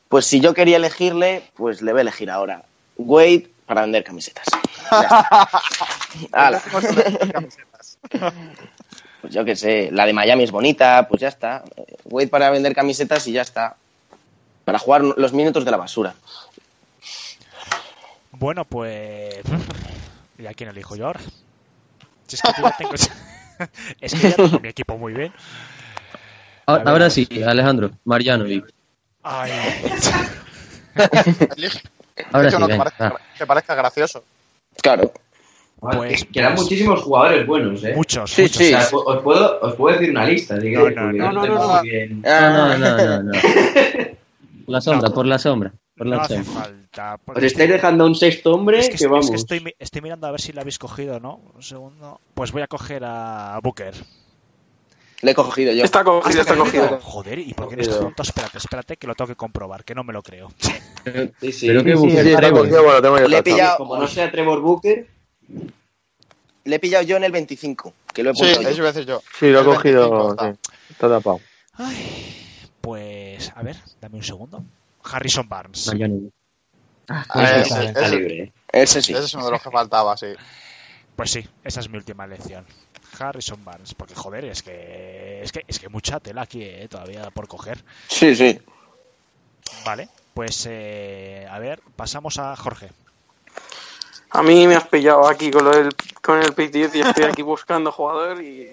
pues si yo quería elegirle, pues le voy a elegir ahora. Wade para vender camisetas. Ya está. <laughs> <laughs> Pues yo qué sé, la de Miami es bonita, pues ya está. Eh, Wade para vender camisetas y ya está. Para jugar los minutos de la basura. Bueno, pues... <laughs> ¿Y a quién elijo yo ahora? Si es que yo ya tengo... <laughs> es que ya tengo mi equipo muy bien. Ah, ver, Ahora a sí, Alejandro, Marjanovic. Ay, Elige Ahora sí, que venga, parezca, que parezca gracioso. Claro. Pues- que quedan pues- muchísimos jugadores buenos, ¿eh? muchos, Sí, muchos. sí. O sea, os puedo, os puedo decir una lista, si No, no, no, no, tengo no, no. muy bien. No, no, no, no, no. Por la sombra, por la sombra. Por no la hace falta. Os estáis dejando un sexto hombre Es que, que, es vamos. que estoy, mi- estoy mirando a ver si la habéis cogido o no. Un segundo. Pues voy a coger a Booker. Le he cogido yo. Está cogido, está cogido. Joder, ¿y por qué momento? Espérate, espérate, que lo tengo que comprobar, que no me lo creo. Sí, sí. Pero Sí, Booker, bueno, yo Le he pillado, Como no sea Trevor Booker, le he pillado yo en el 25, que lo he Sí, puesto yo. eso iba a decir yo. Sí, lo he 25 cogido. está. sí. Está tapado. Ay, pues, a ver, dame un segundo. Harrison Barnes. No, yo no. Ah, Ese ese- está ese- libre. Ese sí. ese es uno de los que faltaba, sí. Pues sí, esa es mi última elección. Harrison Barnes, porque joder, es que es que es que mucha tela aquí eh, todavía por coger. Sí, sí. Vale, pues eh, a ver, pasamos a Jorge. A mí me has pillado aquí con, lo del, con el pick 10 y estoy aquí <laughs> buscando jugador y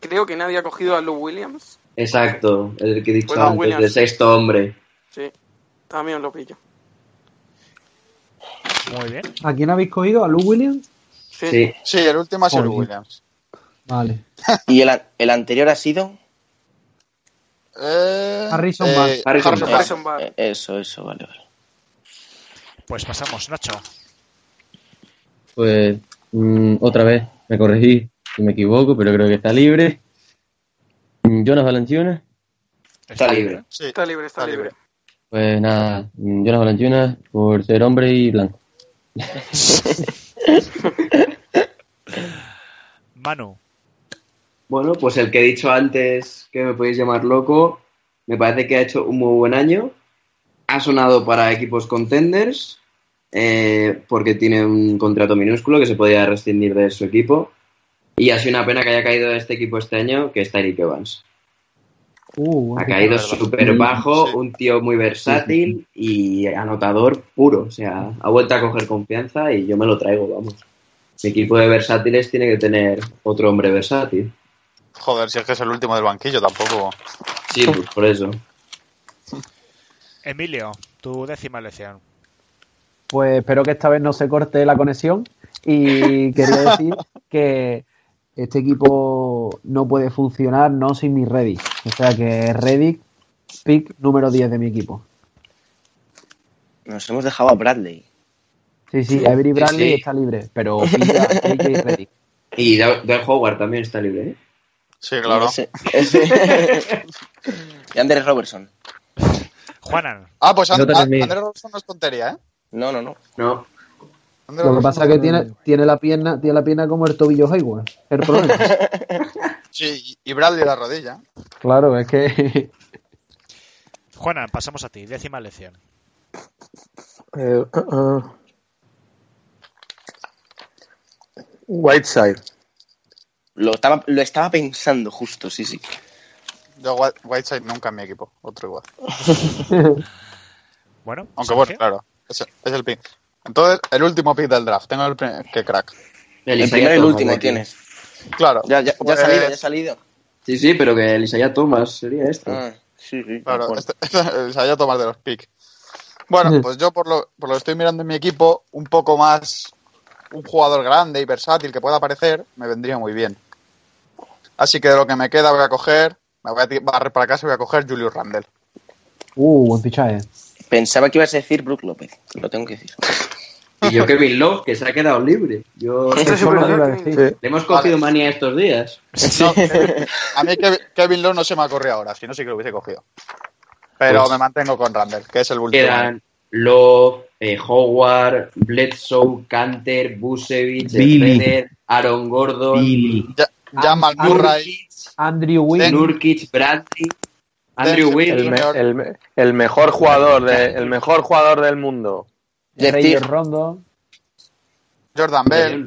creo que nadie ha cogido a Lou Williams. Exacto, el que he dicho Pues antes, Williams. de sexto hombre. Sí, también lo pillo. Muy bien. ¿A quién habéis cogido? ¿A Lou Williams? Sí. Sí, Sí, el último ha sido Joder. Williams. Vale. <laughs> ¿Y el, el anterior ha sido? Eh, Harrison eh, Barnes. Harrison Harrison. Eh, Eso, eso, vale, vale. Pues pasamos, Nacho. Pues mm, otra vez me corregí si me equivoco, pero creo que está libre. Mm, Jonas Valanciunas. está libre. Sí, Está libre, está, Está libre. libre. Pues nada, mm, Jonas Valanciunas por ser hombre y blanco. <laughs> Manu. Bueno, pues el que he dicho antes que me podéis llamar loco, me parece que ha hecho un muy buen año. Ha sonado para equipos contenders, eh, porque tiene un contrato minúsculo que se podía rescindir de su equipo. Y ha sido una pena que haya caído de este equipo este año, que es Tyreek Evans. Uh, Ha caído súper bajo, Sí. un tío muy versátil y anotador puro. O sea, ha vuelto a coger confianza y yo me lo traigo, vamos. Mi equipo de versátiles tiene que tener otro hombre versátil. Joder, si es que es el último del banquillo, tampoco. Sí, pues por eso. Emilio, tu décima elección. Pues espero que esta vez no se corte la conexión y <laughs> quería decir que este equipo no puede funcionar no sin mi Reddick. O sea que Reddick, pick número 10 de mi equipo. Nos hemos dejado a Bradley. Sí, sí, Avery Bradley sí. está libre, pero <laughs> pilla KJ Reddick. Y Dan Howard también está libre, ¿eh? Sí, claro. Ese- ese- <laughs> y Andrés Robertson. Juanan. Ah, pues And-. Andrés Robertson no es tontería, ¿eh? No, no, no. No. Lo que pasa es que tiene, tiene la pierna, tiene la pierna como el tobillo Hayward. El problema. <laughs> Sí, y Bradley la rodilla. claro, es que <laughs> Juanan, pasamos a ti. Décima elección. Eh, uh, uh. Whiteside. Lo estaba, lo estaba pensando justo, sí, sí. Yo White- Whiteside nunca en mi equipo, otro igual. <laughs> Bueno, Aunque bueno, claro, es, es el pick. Entonces, el último pick del draft. Tengo el primer, que crack. El El primero y el Thomas último aquí. tienes. Claro. Ya, ya, ya ha salido, ya ha salido. Sí, sí, pero que el Isaiah Thomas sería esto. Ah, sí, sí. Claro, este, <laughs> este, tomado de los picks. Bueno, pues yo por lo, por lo que estoy mirando en mi equipo, un poco más un jugador grande y versátil que pueda aparecer, me vendría muy bien. Así que de lo que me queda voy a coger, me voy a barrer para casa y voy a coger Julius Randle. Uh, buen fichaje. Pensaba que ibas a decir Brook López, lo tengo que decir. <laughs> Y yo Kevin Love, que se ha quedado libre. Yo <laughs> decir. Sí. le hemos cogido Vale. manía estos días. No, <laughs> Kevin- a mí Kevin, Love no se me ha corrido ahora, si no sí que lo hubiese cogido. Pero Pues- me mantengo con Randle, que es el último. Quedan Love, eh, Howard, Bledsoe, Canter, Busevich. Schroeder, Aaron Gordon, Billy. Ya, Jamal Murray, Andrew Wiggins. Nurkic, Bradley, Andrew Wiggins. El, me- el me- el mejor jugador de- el mejor jugador del mundo. Jeff Reyes. Rondo. Jordan Bell,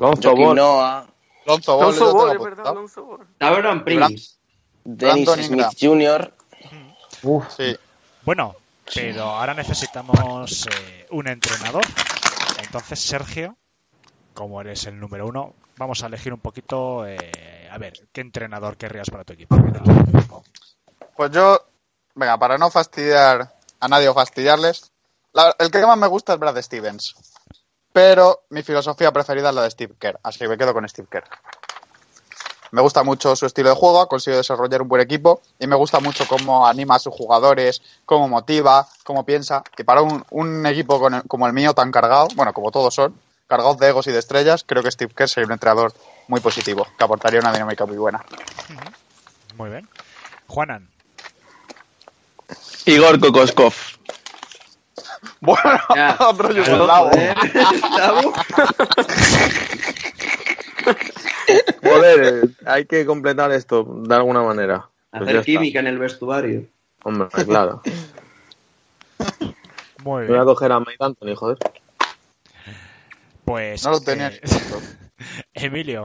Lonzo Ball. Noah, Lonzo Ball, Lonzo Ball, es verdad. Lonzo Ball. Tauron Prince. Dennis Smith. Jr. Uf, Sí, Bueno, pero ahora necesitamos eh, un entrenador. Entonces, Sergio, como eres el número uno, vamos a elegir un poquito. eh, a ver, ¿qué entrenador querrías para tu equipo? Pues yo, venga, para no fastidiar a nadie o fastidiarles, la- el que más me gusta es Brad Stevens. Pero mi filosofía preferida es la de Steve Kerr, así que me quedo con Steve Kerr. Me gusta mucho su estilo de juego, ha conseguido desarrollar un buen equipo y me gusta mucho cómo anima a sus jugadores, cómo motiva, cómo piensa. Y para un, un equipo con el- como el mío tan cargado, bueno, como todos son, cargados de egos y de estrellas, creo que Steve Kerr sería un entrenador muy positivo, que aportaría una dinámica muy buena. Muy bien. Juanan. Igor Kokoskov. Bueno, Ya. <laughs> otro Claro, yugoslavo. joder, eh, hay que completar esto de alguna manera. Pues Hacer está. química en el vestuario. Hombre, claro. Muy Voy a bien. coger a Mike Anthony, joder. Pues. No lo tenía. eh, <laughs> Emilio.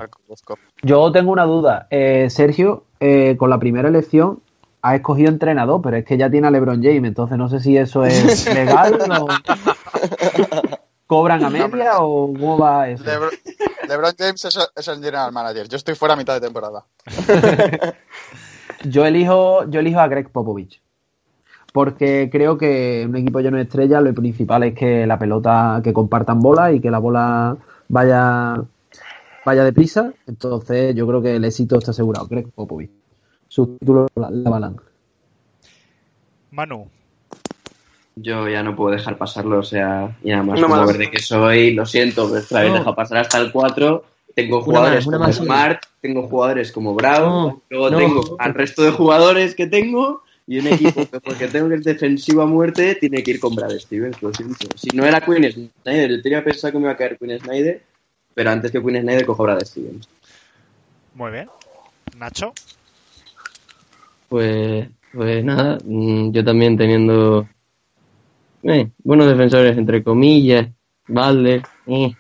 Yo tengo una duda. Eh, Sergio, eh, con la primera elección, ha escogido entrenador, pero es que ya tiene a LeBron James, entonces no sé si eso es <laughs> legal o cobran a media o cómo va eso. Lebron, LeBron James es, es el general manager. Yo estoy fuera a mitad de temporada. <laughs> Yo elijo, yo elijo a Greg Popovich. Porque creo que en un equipo lleno de estrellas lo principal es que la pelota, que compartan bola y que la bola vaya, vaya deprisa. Entonces yo creo que el éxito está asegurado. Greg Popovich. Su título la, la avalan. Manu. Yo ya no puedo dejar pasarlo, o sea, y además No como más. verde que soy, lo siento, pero es que la habéis No. dejado pasar hasta el 4. Tengo Una jugadores más, una como más. Smart, tengo jugadores como Brown, No, luego no. tengo al resto de jugadores que tengo y un equipo que porque tengo que es defensivo a muerte tiene que ir con Brad Stevens, lo siento. Si no era Queen Snyder, yo tenía pensado que me iba a caer Queen Snyder, pero antes que Queen Snyder cojo Brad Stevens. Muy bien. Nacho. Pues, pues nada, mm, yo también teniendo eh, buenos defensores, entre comillas, Valde, eh.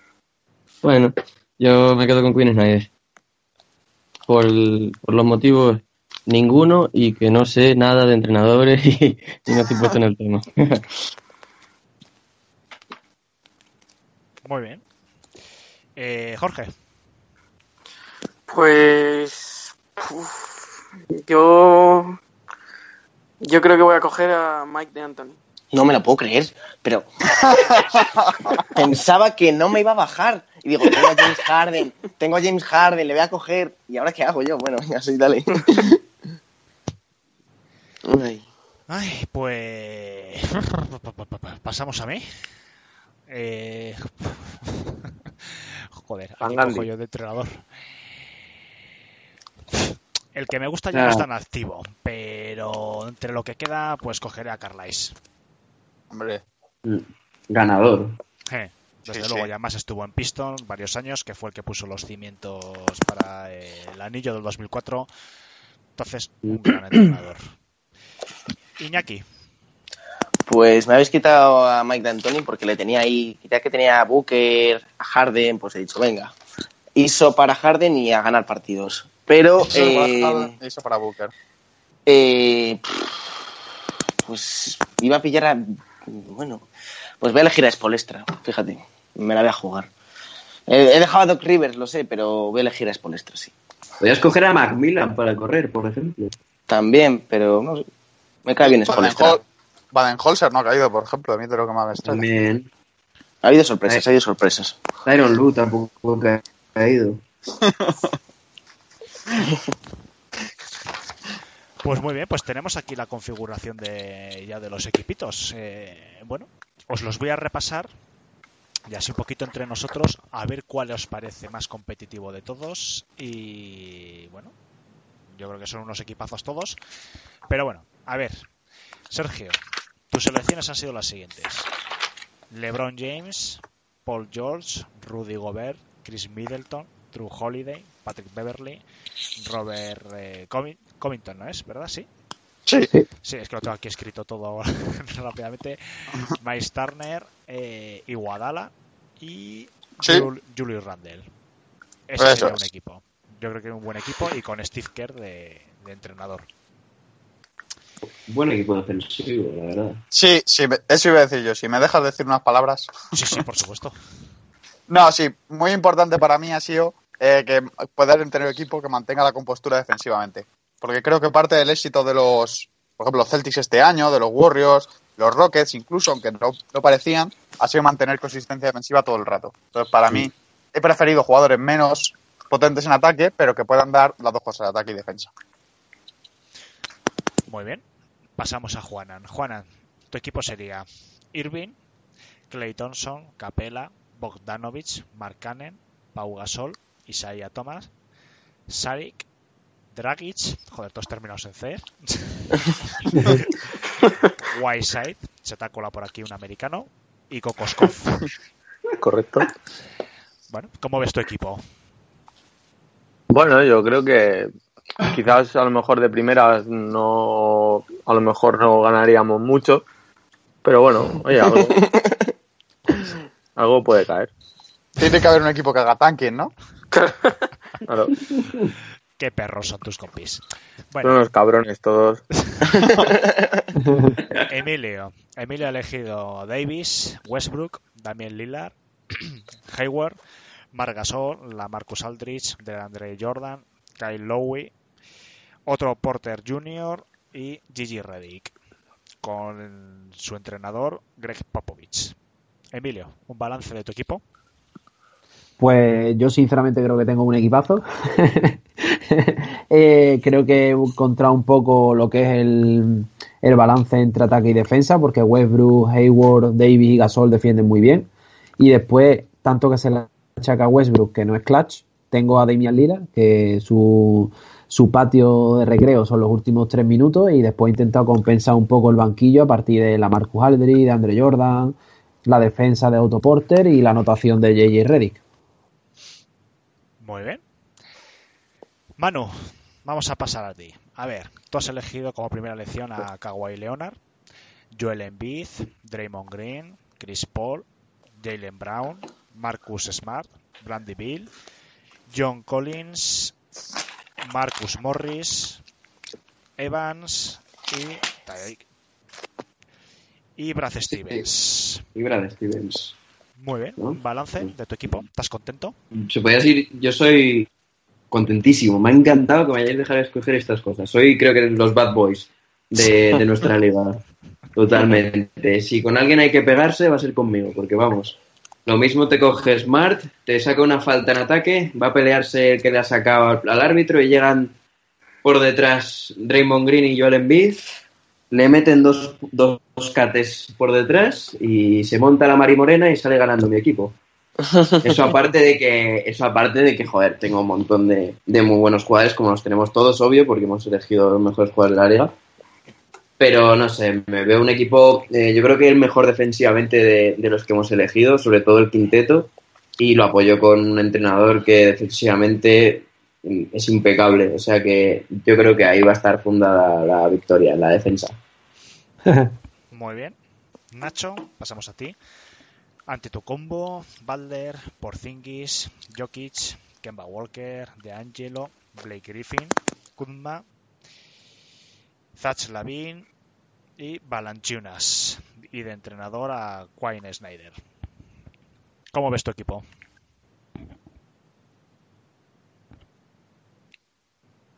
bueno, yo me quedo con Queen Snyder. Por, el- por los motivos ninguno y que no sé nada de entrenadores <laughs> y, y no estoy puesto en el tema. <laughs> Muy bien. Eh, Jorge. Pues. uf, yo. Yo creo que voy a coger a Mike de Anthony. No me lo puedo creer, pero <laughs> pensaba que no me iba a bajar. Y digo, tengo a James Harden, tengo a James Harden, le voy a coger. ¿Y ahora qué hago yo? Bueno, <laughs> ya soy, dale. Ay. Ay, pues. <laughs> Pasamos a mí. Eh... Joder, aquí cojo yo de entrenador. El que me gusta ya no es tan activo, pero entre lo que queda, pues cogeré a Carlisle. Hombre, Ganador. Eh, Desde Sí, luego, sí. ya más estuvo en Piston varios años, que fue el que puso los cimientos para el anillo del 2004. Entonces, un gran entrenador. <clears throat> Iñaki. Pues me habéis quitado a Mike D'Antoni porque le tenía ahí, ya que tenía a Booker, a Harden, pues he dicho, venga, hizo para Harden y a ganar partidos. Pero, eso para eh, Harden y eso para Booker. eh, pues iba a pillar a, bueno, pues voy a elegir a Spolestra, fíjate, me la voy a jugar. He, he dejado a Doc Rivers, lo sé, pero voy a elegir a Spolestra, sí. Podrías coger a Macmillan para correr, por ejemplo. También, pero no sé, me cae bien Spolestra. Baden-Hol- Baden-Holzer no ha caído, por ejemplo, a mí de lo que me ha extraña. También. Ha habido sorpresas, ha habido sorpresas. Tyron Lue tampoco ha Pues muy bien, pues tenemos aquí la configuración de ya de los equipitos. Eh, bueno, os los voy a repasar ya así un poquito entre nosotros a ver cuál os parece más competitivo de todos y bueno, yo creo que son unos equipazos todos, pero bueno, a ver, Sergio, tus selecciones han sido las siguientes: LeBron James, Paul George, Rudy Gobert, Chris Middleton, Drew Holiday, Patrick Beverly, Robert eh, Coving- Covington, ¿no es? ¿Verdad? Sí. Sí, Sí, es que lo tengo aquí escrito todo <laughs> rápidamente. Miles Turner, eh, Iguadala y Sí. Jul- Julius Randle. Ese Eso sería es. un equipo. Yo creo que es un buen equipo y con Steve Kerr de, de entrenador. Buen equipo defensivo, la verdad. sí, sí, me- eso iba a decir yo. Si me dejas decir unas palabras. Sí, sí, por supuesto. <laughs> No, sí, muy importante para mí ha sido eh, que poder tener un equipo que mantenga la compostura defensivamente. Porque creo que parte del éxito de los, por ejemplo, los Celtics este año, de los Warriors, los Rockets, incluso, aunque no, no parecían, ha sido mantener consistencia defensiva todo el rato. Entonces, para mí, he preferido jugadores menos potentes en ataque, pero que puedan dar las dos cosas, ataque y defensa. Muy bien. Pasamos a Juanan. Juanan, tu equipo sería Irving, Clay Thompson, Capela, Bogdanovich, Markkanen, Pau Gasol, Isaiah Thomas, Saric, Dragic, joder, todos terminados en C. <laughs> Whiteside, se te cola por aquí un americano, y Kokoskov. Correcto. Bueno, ¿cómo ves tu equipo? Bueno, yo creo que quizás a lo mejor de primeras no, a lo mejor no ganaríamos mucho, pero bueno, oye, algo, <laughs> algo puede caer. Tiene que haber un equipo que haga tanking, ¿no? <laughs> Claro, Qué perros son tus compis. son Bueno, unos cabrones todos. <laughs> Emilio. Emilio ha elegido Davis, Westbrook, Damian Lillard, <clears throat> Hayward, Marc Gasol, la Marcus Aldridge, DeAndre Jordan, Kyle Lowry, otro Porter Jr. y Gigi Redick, con su entrenador Greg Popovich. Emilio, un balance de tu equipo. Pues yo sinceramente creo que tengo un equipazo. <laughs> Eh, creo que he encontrado un poco lo que es el, balance entre ataque y defensa, porque Westbrook, Hayward, Davis y Gasol defienden muy bien. Y después, tanto que se le achaca a Westbrook, que no es clutch, tengo a Damian Lillard, que su, su patio de recreo son los últimos tres minutos, y después he intentado compensar un poco el banquillo a partir de la Marcus Aldridge, de Andre Jordan, la defensa de Otto Porter y la anotación de JJ Redick. Muy bien. Manu, vamos a pasar a ti. A ver, tú has elegido como primera elección a Kawhi Leonard, Joel Embiid, Draymond Green, Chris Paul, Jalen Brown, Marcus Smart, Brandy Bill, John Collins, Marcus Morris, Evans y Tyreek. Y Brad Stevens. Y Brad Stevens. Muy bien, balance de tu equipo. ¿Estás contento? Se podría decir, yo soy contentísimo. Me ha encantado que me hayáis dejado escoger estas cosas. Soy, creo que, los bad boys de, de nuestra <laughs> liga. Totalmente. Si con alguien hay que pegarse, va a ser conmigo, porque vamos. Lo mismo te coge Smart, te saca una falta en ataque, va a pelearse el que le ha sacado al, árbitro y llegan por detrás Draymond Green y Joel Embiid, le meten dos, dos cates por detrás y se monta la Mari Morena y sale ganando mi equipo. <laughs> Eso aparte de que, eso aparte de que, joder, tengo un montón de, de muy buenos jugadores, como los tenemos todos, obvio, porque hemos elegido los mejores jugadores de la liga. Pero no sé, me veo un equipo, eh, yo creo que el mejor defensivamente de, de los que hemos elegido, sobre todo el quinteto, y lo apoyo con un entrenador que defensivamente es impecable. O sea que yo creo que ahí va a estar fundada la victoria en la defensa. <laughs> Muy bien. Nacho, pasamos a ti. Ante tu combo, Balder, Porzingis, Jokic, Kemba Walker, De Angelo, Blake Griffin, Kuzma, Zach Lavin y Balanchunas. Y de entrenador a Quine Snyder. ¿Cómo ves tu equipo?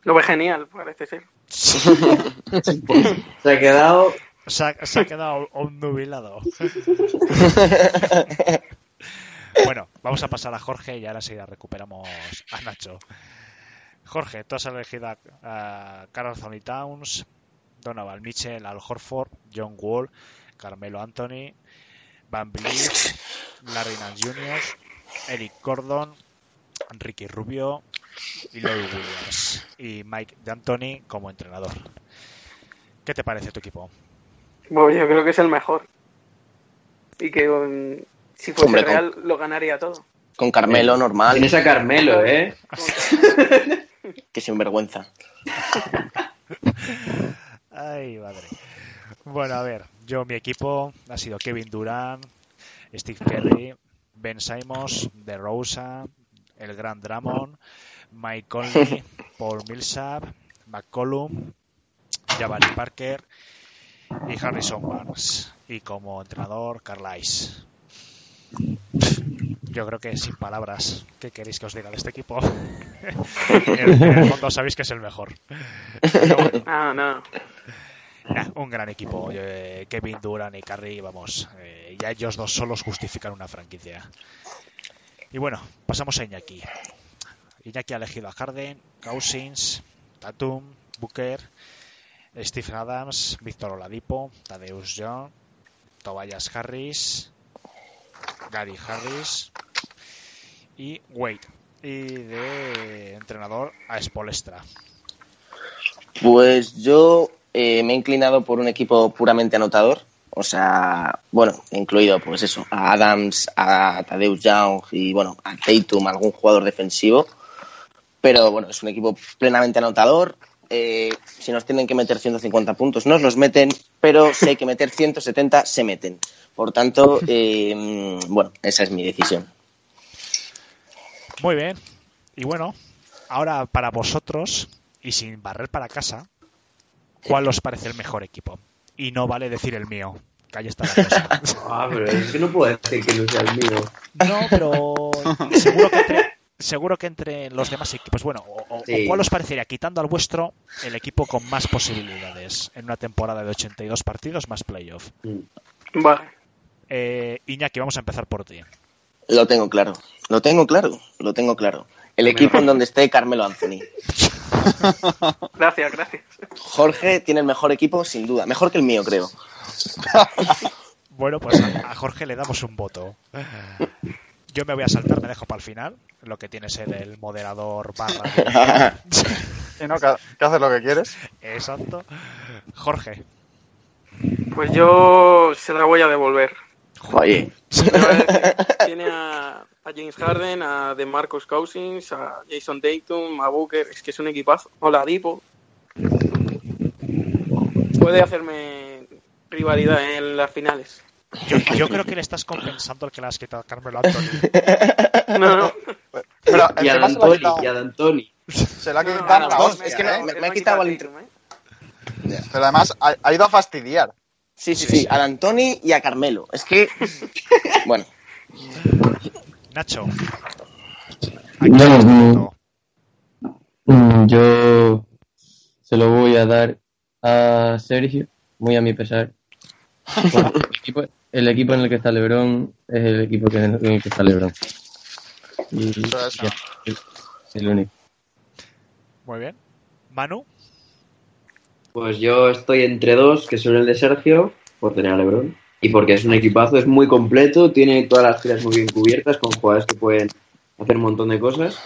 Lo ve genial, parece ser. <laughs> Se ha quedado Se ha, se ha quedado obnubilado. <laughs> bueno, vamos a pasar a Jorge y ahora sí recuperamos a Nacho. Jorge, tú has elegido a, Carl Anthony Towns, Donovan Mitchell, Al Horford, John Wall, Carmelo Anthony, Van Vliet, Larry Nance Jr., Eric Gordon, Ricky Rubio y Lloyd Williams y Mike D'Antoni como entrenador. ¿Qué te parece tu equipo? Bueno, yo creo que es el mejor. Y que um, si fuese Hombre, con- real lo ganaría todo. Con Carmelo normal, Tienes a Carmelo, ¿eh? <laughs> que sinvergüenza. Ay, madre. Bueno, a ver, yo mi equipo ha sido Kevin Durant, Steve Curry, Ben Simons, De Rosa, el Gran Drummond, Mike <laughs> Conley, Paul Millsap, McCollum, Jabari Parker y Harrison Barnes. Y como entrenador, Carlisle. Yo creo que sin palabras, ¿qué queréis que os diga de este equipo? en, <laughs> el fondo sabéis que es el mejor. Bueno, Ah, no. Nah, un gran equipo. Eh, Kevin Durant y Curry, vamos, eh, ya ellos dos solos justifican una franquicia. Y bueno, pasamos a Iñaki. Iñaki ha elegido a Harden, Cousins, Tatum, Booker, Stephen Adams, Víctor Oladipo, Tadeusz Young, Tobias Harris, Gary Harris y Wade. Y de entrenador a Spolestra. Pues yo eh, me he inclinado por un equipo puramente anotador. O sea, bueno, incluido pues eso, a Adams, a Tadeusz Young y bueno, a Tatum, algún jugador defensivo. Pero bueno, es un equipo plenamente anotador. Eh, si nos tienen que meter 150 puntos, nos los meten, pero si hay que meter 170, se meten. Por tanto, eh, bueno, esa es mi decisión. Muy bien. Y bueno, ahora para vosotros, y sin barrer para casa, ¿cuál os parece el mejor equipo? Y no vale decir el mío, que ahí está la cosa. <laughs> Ah, pero es que no puedo decir que no sea el mío. No, pero seguro que entre, seguro que entre los demás equipos, bueno, o, o- Sí. o ¿cuál os parecería, quitando al vuestro, el equipo con más posibilidades en una temporada de 82 partidos más playoff? Vale. Eh, Iñaki, vamos a empezar por ti. Lo tengo claro, lo tengo claro, lo tengo claro. El equipo en donde esté Carmelo Anthony. <laughs> Gracias, gracias. Jorge tiene el mejor equipo, sin duda. Mejor que el mío, creo. <laughs> Bueno, pues a Jorge le damos un voto. <laughs> Yo me voy a saltar, me dejo para el final, lo que tiene ser el moderador barra. <laughs> Y no, que, que haces lo que quieres. Exacto. Jorge. Pues yo se la voy a devolver. Oye, Tiene a, a James Harden, a DeMarcus Cousins, a Jason Tatum, a Booker. Es que es un equipazo. Hola, Dipo. Puede hacerme rivalidad en las finales. Yo, <laughs> yo creo que le estás compensando el que le has quitado a Carmelo Anthony. No, <laughs> no. Pero Y a D'Antoni, quitado, y a D'Antoni. se lo ha No, no, quitado no, la no, hostia, es que no- ¿eh? me- Él me ha quitado el Tatum, ¿eh? Pero además ha, ha ido a fastidiar. sí, sí, sí, a Antoni y a Carmelo. Es que, <laughs> bueno, Nacho. Bueno, Aquí mm, mm, yo se lo voy a dar a Sergio, muy a mi pesar. Porque el, equipo, el equipo en el que está LeBron es el equipo que, en el que está LeBron. Y es el único. Muy bien. Manu. Pues yo estoy entre dos, que son el de Sergio, por tener a LeBron, y porque es un equipazo, es muy completo, tiene todas las filas muy bien cubiertas, con jugadores que pueden hacer un montón de cosas,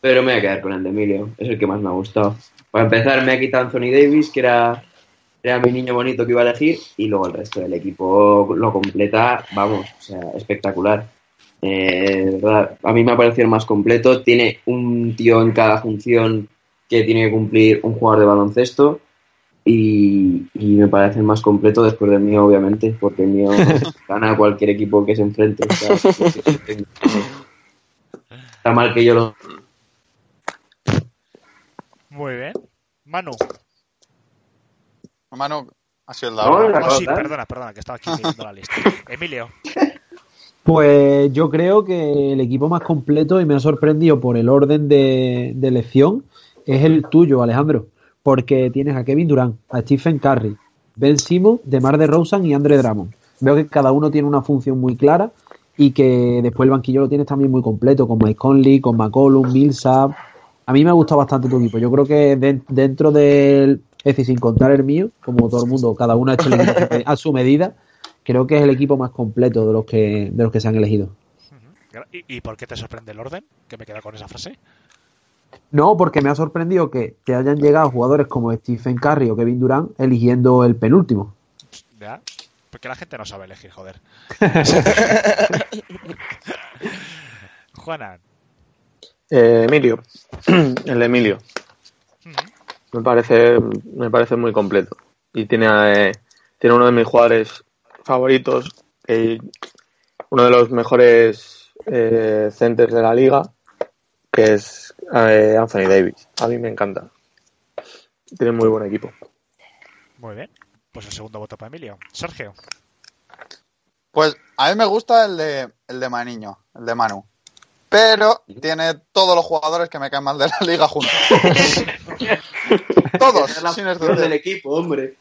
pero me voy a quedar con el de Emilio, es el que más me ha gustado. Para empezar, me ha quitado Anthony Davis, que era, era mi niño bonito que iba a elegir, y luego el resto del equipo lo completa, vamos, o sea, espectacular. Eh, verdad, a mí me ha parecido el más completo, tiene un tío en cada función que tiene que cumplir un jugador de baloncesto y, y me parece el más completo después del mío, obviamente, porque el mío <laughs> gana a cualquier equipo que se enfrente. o sea, está mal que yo lo... Muy bien. Manu. Manu ha sido el No, dado. la- Oh, sí, perdona, perdona, que estaba aquí mirando la lista. <laughs> Emilio. Pues yo creo que el equipo más completo y me ha sorprendido por el orden de, de elección es el tuyo, Alejandro. Porque tienes a Kevin Durant, a Stephen Curry, Ben Simmons, DeMar DeRozan y Andre Drummond. Veo que cada uno tiene una función muy clara y que después el banquillo lo tienes también muy completo, con Mike Conley, con McCollum, Millsap. A mí me ha gustado bastante tu equipo. Yo creo que den- dentro del... Es decir, sin contar el mío, como todo el mundo, cada uno ha hecho el a su- medida, creo que es el equipo más completo de los que, de los que se han elegido. ¿Y, y por qué te sorprende el orden? Que me queda con esa frase. No, porque me ha sorprendido que te hayan llegado jugadores como Stephen Curry o Kevin Durant eligiendo el penúltimo. ¿Ya? Porque la gente no sabe elegir, joder. <laughs> Juanan. Eh, Emilio, <clears throat> el Emilio. Me parece, me parece muy completo. Y tiene, eh, tiene uno de mis jugadores favoritos, eh, uno de los mejores eh, centers de la liga, que es eh, Anthony Davis. A mí me encanta. Tiene muy buen equipo. Muy bien. Pues el segundo voto para Emilio. Sergio. Pues a mí me gusta el de, el de Maniño, el de Manu. Pero tiene todos los jugadores que me caen mal de la liga juntos. <laughs> todos, la sin del equipo, hombre.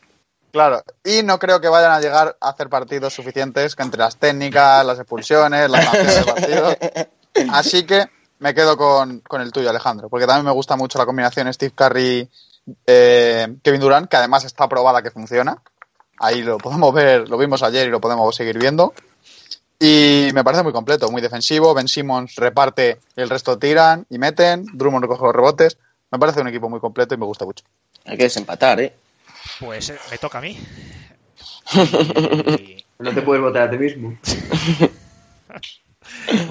Claro, y no creo que vayan a llegar a hacer partidos suficientes que entre las técnicas, las expulsiones, las sanciones de partidos. <laughs> Así que me quedo con, con el tuyo, Alejandro, porque también me gusta mucho la combinación Steve Curry, eh, Kevin Durant, que además está probada que funciona. Ahí lo podemos ver, lo vimos ayer y lo podemos seguir viendo. Y me parece muy completo, muy defensivo. Ben Simmons reparte, el resto tiran y meten. Drummond recoge los rebotes. Me parece un equipo muy completo y me gusta mucho. Hay que desempatar, ¿eh? Pues eh, me toca a mí. <laughs> Y No te puedes votar a ti mismo. <laughs>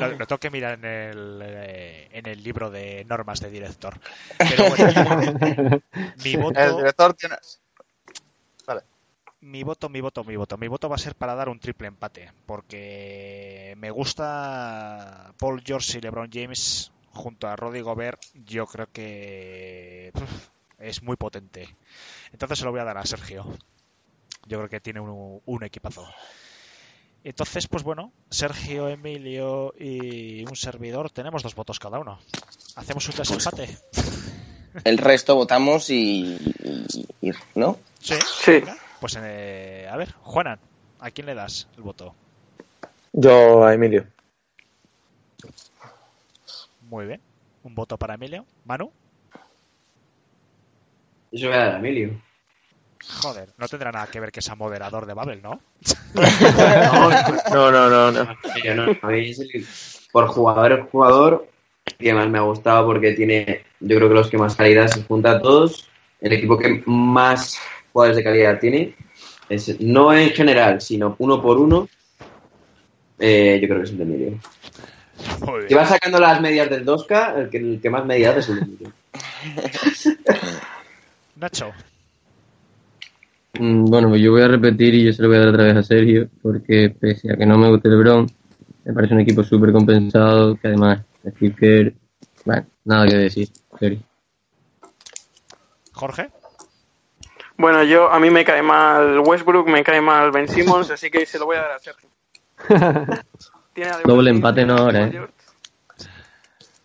lo, lo tengo que mirar en el, eh, en el libro de normas de director. Pero bueno, <laughs> mi El voto, director tiene. mi voto, mi voto, mi voto. Mi voto va a ser para dar un triple empate. Porque me gusta Paul George y LeBron James junto a Roddy Gobert. Yo creo que uf, es muy potente. Entonces se lo voy a dar a Sergio. Yo creo que tiene un, un equipazo. Entonces, pues bueno, Sergio, Emilio y un servidor tenemos dos votos cada uno. Hacemos un desempate. El resto votamos y, y- y- ¿no? Sí. Sí. Pues eh, a ver, Juanan, ¿a quién le das el voto? Yo a Emilio. Muy bien. Un voto para Emilio. Manu. Yo voy a dar a Emilio. Joder, no tendrá nada que ver que sea moderador de Babel, ¿no? <laughs> No, no, no, no. Yo no, a mí es el- por jugador el jugador que más me ha gustado porque tiene, yo creo que los que más calidad se junta a todos, el equipo que más jugadores de calidad tiene, es, no en general, sino uno por uno, eh, yo creo que es el de Emilio. Muy Si bien. vas sacando las medias del 2K, el que, el que más medidas es el de. <laughs> Nacho. Mm, Bueno, pues yo voy a repetir y yo se lo voy a dar otra vez a Sergio, porque pese a que no me guste LeBron, me parece un equipo súper compensado, que además Steve Kerr, bueno, nada que decir, Sergio. Jorge. Bueno, yo a mí me cae mal Westbrook, me cae mal Ben Simmons, así que se lo voy a dar a Sergio. <laughs> Tiene además Doble empate no ahora, ¿eh?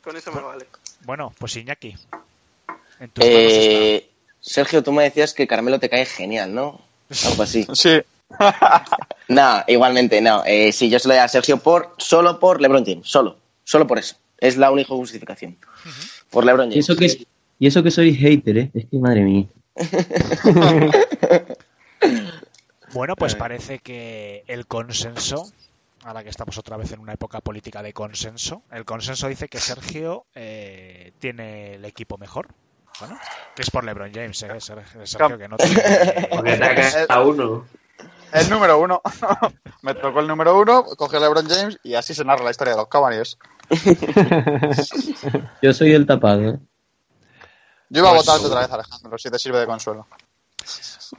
Con eso me vale. Bueno, pues Iñaki. En tus Eh, Sergio, tú me decías que Carmelo te cae genial, ¿no? Algo así. <laughs> Sí. No, igualmente, no. Eh, sí, yo se lo doy a Sergio por, solo por LeBron James, solo. Solo por eso. Es la única justificación. Por LeBron Y James. eso que, y eso que soy hater, ¿eh? Es que madre mía. <laughs> Bueno, pues parece que el consenso, ahora que estamos otra vez en una época política de consenso, el consenso dice que Sergio eh, tiene el equipo mejor. Bueno, que es por LeBron James, ¿eh? Sergio, que no tiene... <laughs> Caído a uno. El número uno. <laughs> me tocó el número uno, coge LeBron James y así se narra la historia de los Cavaliers. <laughs> Yo soy el tapado, ¿eh? Yo iba a Pues- votarte otra vez, Alejandro, si te sirve de consuelo.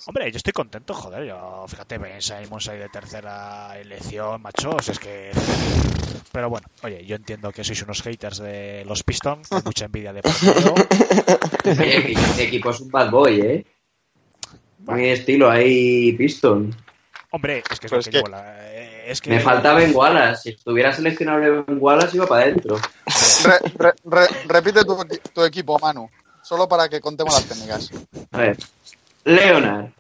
Hombre, yo estoy contento, joder. Yo, fíjate, Ben Simons ahí de tercera elección, machos, es que... <laughs> Pero bueno, oye, yo entiendo que sois unos haters de los Pistons, con mucha envidia de que <laughs> Este equipo es un bad boy, ¿eh? Muy estilo ahí, Piston. Hombre, es que es lo es que que- llevo la- eh, Es que... Me falta Ben Wallace. Si estuviera seleccionado Ben Wallace, iba para adentro. Re- re- re- repite tu, tu equipo, Manu, solo para que contemos las técnicas. A ver. Leonard.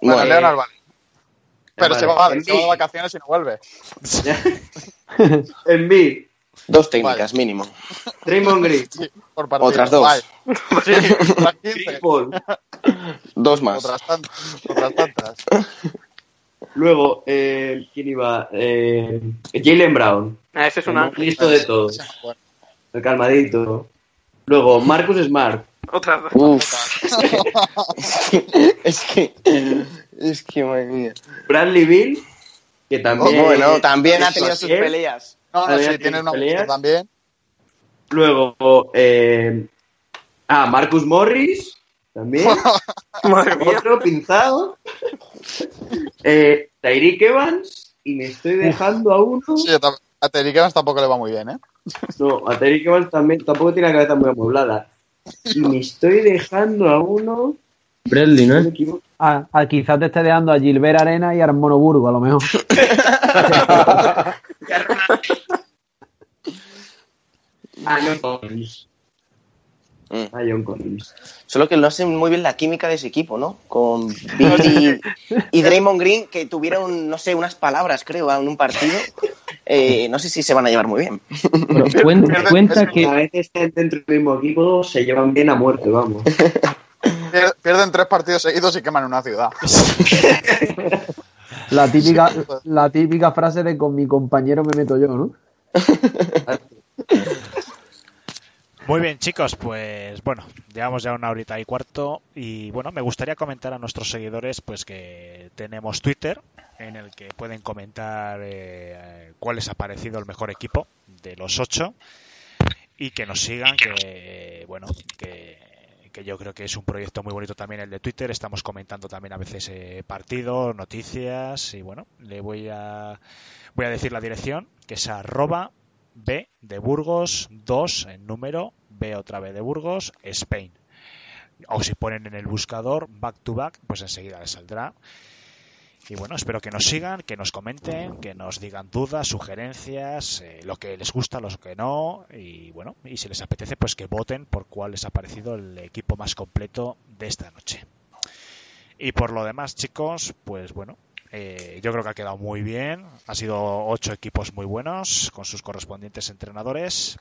Bueno, Bueno, Leonard vale. Pero Vale. se, va, Embiid. se va de vacaciones y no vuelve. <laughs> Embiid. Dos técnicas, mínimo. Draymond Green. <laughs> Sí, por partido. Otras dos. Vale. <laughs> Sí, otras 15. Chris Paul. Dos más. Otras tantas. Otras tantas. Luego, eh, ¿quién iba? Eh, Jalen Brown. Ah, ese es un ángel. Listo de todo. Bueno, El calmadito. Luego, Marcus Smart. Otras dos. Uf. <laughs> es que. Es que, madre mía. Bradley Bill. Que también. Bueno, también ha tenido sus es. peleas. No, no, sí, tiene una peleas. también. Luego, eh, ah, Marcus Morris. También. <laughs> Otro pinzado. eh, Tyreek Evans. Y me estoy dejando a uno. Sí, a Terry Evans tampoco le va muy bien, ¿eh? No, a Tyreek Evans también tampoco tiene la cabeza muy amueblada. Y me estoy dejando a uno. Bradley, no ¿no? me equivoco. Ah, ah, quizás te esté dejando a Gilbert Arena y a Mono Burgo, a lo mejor. <laughs> <laughs> Ah, no. Mm. A John Collins. Solo que no sé muy bien la química de ese equipo, ¿no? Con Bill y, y Draymond Green, que tuvieron, no sé, unas palabras, creo, en un partido. Eh, no sé si se van a llevar muy bien. Pero cuenta, cuenta A que veces dentro del mismo equipo se llevan bien a muerte, vamos. Pier- Pierden tres partidos seguidos y queman una ciudad. La típica, la típica frase de con mi compañero me meto yo, ¿no? <laughs> Muy bien, chicos, pues bueno, llevamos ya una horita y cuarto y bueno, me gustaría comentar a nuestros seguidores pues que tenemos Twitter en el que pueden comentar eh, cuál les ha parecido el mejor equipo de los ocho y que nos sigan, que bueno, que, que yo creo que es un proyecto muy bonito también el de Twitter, estamos comentando también a veces eh, partidos, noticias y bueno, le voy a voy a decir la dirección que es arroba B de Burgos 2 en número, B otra vez de Burgos, Spain. O si ponen en el buscador back to back, pues enseguida les saldrá. Y bueno, espero que nos sigan, que nos comenten, que nos digan dudas, sugerencias, eh, lo que les gusta, lo que no. Y bueno, y si les apetece, pues que voten por cuál les ha parecido el equipo más completo de esta noche. Y por lo demás, chicos, pues bueno, eh, yo creo que ha quedado muy bien. Ha sido ocho equipos muy buenos con sus correspondientes entrenadores.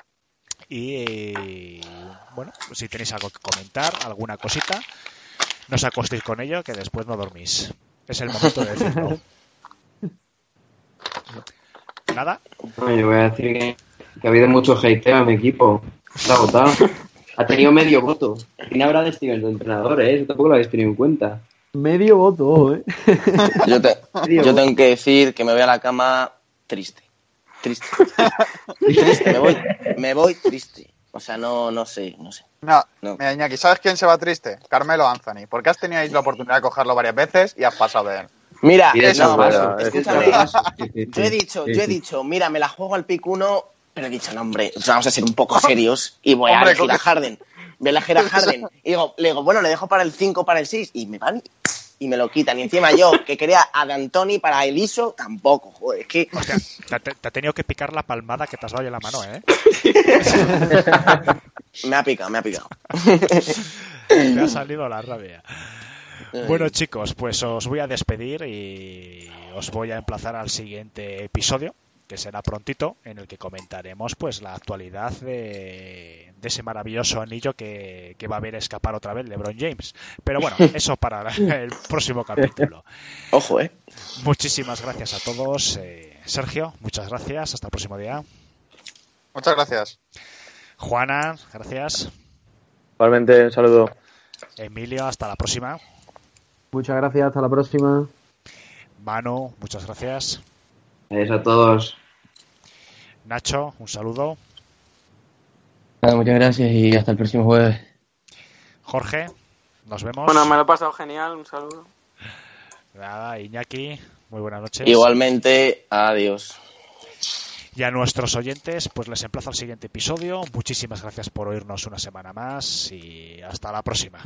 Y bueno, si tenéis algo que comentar, alguna cosita, no os acostéis con ello, que después no dormís. Es el momento de decirlo. <laughs> Nada, yo voy a decir que, que ha habido mucho hateo a mi equipo. Está agotado. Ha tenido medio voto. ¿Quién habrá decidido el entrenador, eh? Eso tampoco lo habéis tenido en cuenta. Medio voto, ¿eh? <laughs> Yo, te- yo tengo que decir que me voy a la cama triste. Triste. <laughs> Triste, me voy, me voy triste. O sea, no, no sé, no sé. No, No. mira, Iñaki, ¿sabes quién se va triste? Carmelo Anthony. Porque has tenido ahí la oportunidad de cogerlo varias veces y has pasado de él. Mira, eso no, escúchame. Yo he dicho, yo he dicho, mira, me la juego al pick 1, pero he dicho, no, hombre, vamos a ser un poco <laughs> serios y voy a elegir a Harden. Voy a elegir a Harden. Y digo, le digo, bueno, le dejo para el 5, para el 6, y me van y me lo quitan. Y encima yo, que quería a D'Antoni para el ISO, tampoco, joder, es que... hostia, te, te- te ha tenido que picar la palmada que te has dado en la mano, ¿eh? <laughs> Me ha picado, me ha picado. <laughs> Te ha salido la rabia. Bueno chicos, pues os voy a despedir y os voy a emplazar al siguiente episodio, que será prontito, en el que comentaremos pues la actualidad de, de ese maravilloso anillo que, que va a ver escapar otra vez LeBron James. Pero bueno, <laughs> eso para el próximo capítulo. <laughs> Ojo, ¿eh? Muchísimas gracias a todos. Eh, Sergio, muchas gracias. Hasta el próximo día. Muchas gracias. Juana, gracias. Igualmente, un saludo. Emilio, hasta la próxima. Muchas gracias, hasta la próxima. Manu, muchas gracias. Adiós a todos. Nacho, un saludo. Muchas gracias y hasta el próximo jueves. Jorge, nos vemos. Bueno, me lo he pasado genial, un saludo. Nada, Iñaki, muy buenas noches. Igualmente, adiós. Y a nuestros oyentes, pues les emplazo al siguiente episodio. Muchísimas gracias por oírnos una semana más y hasta la próxima.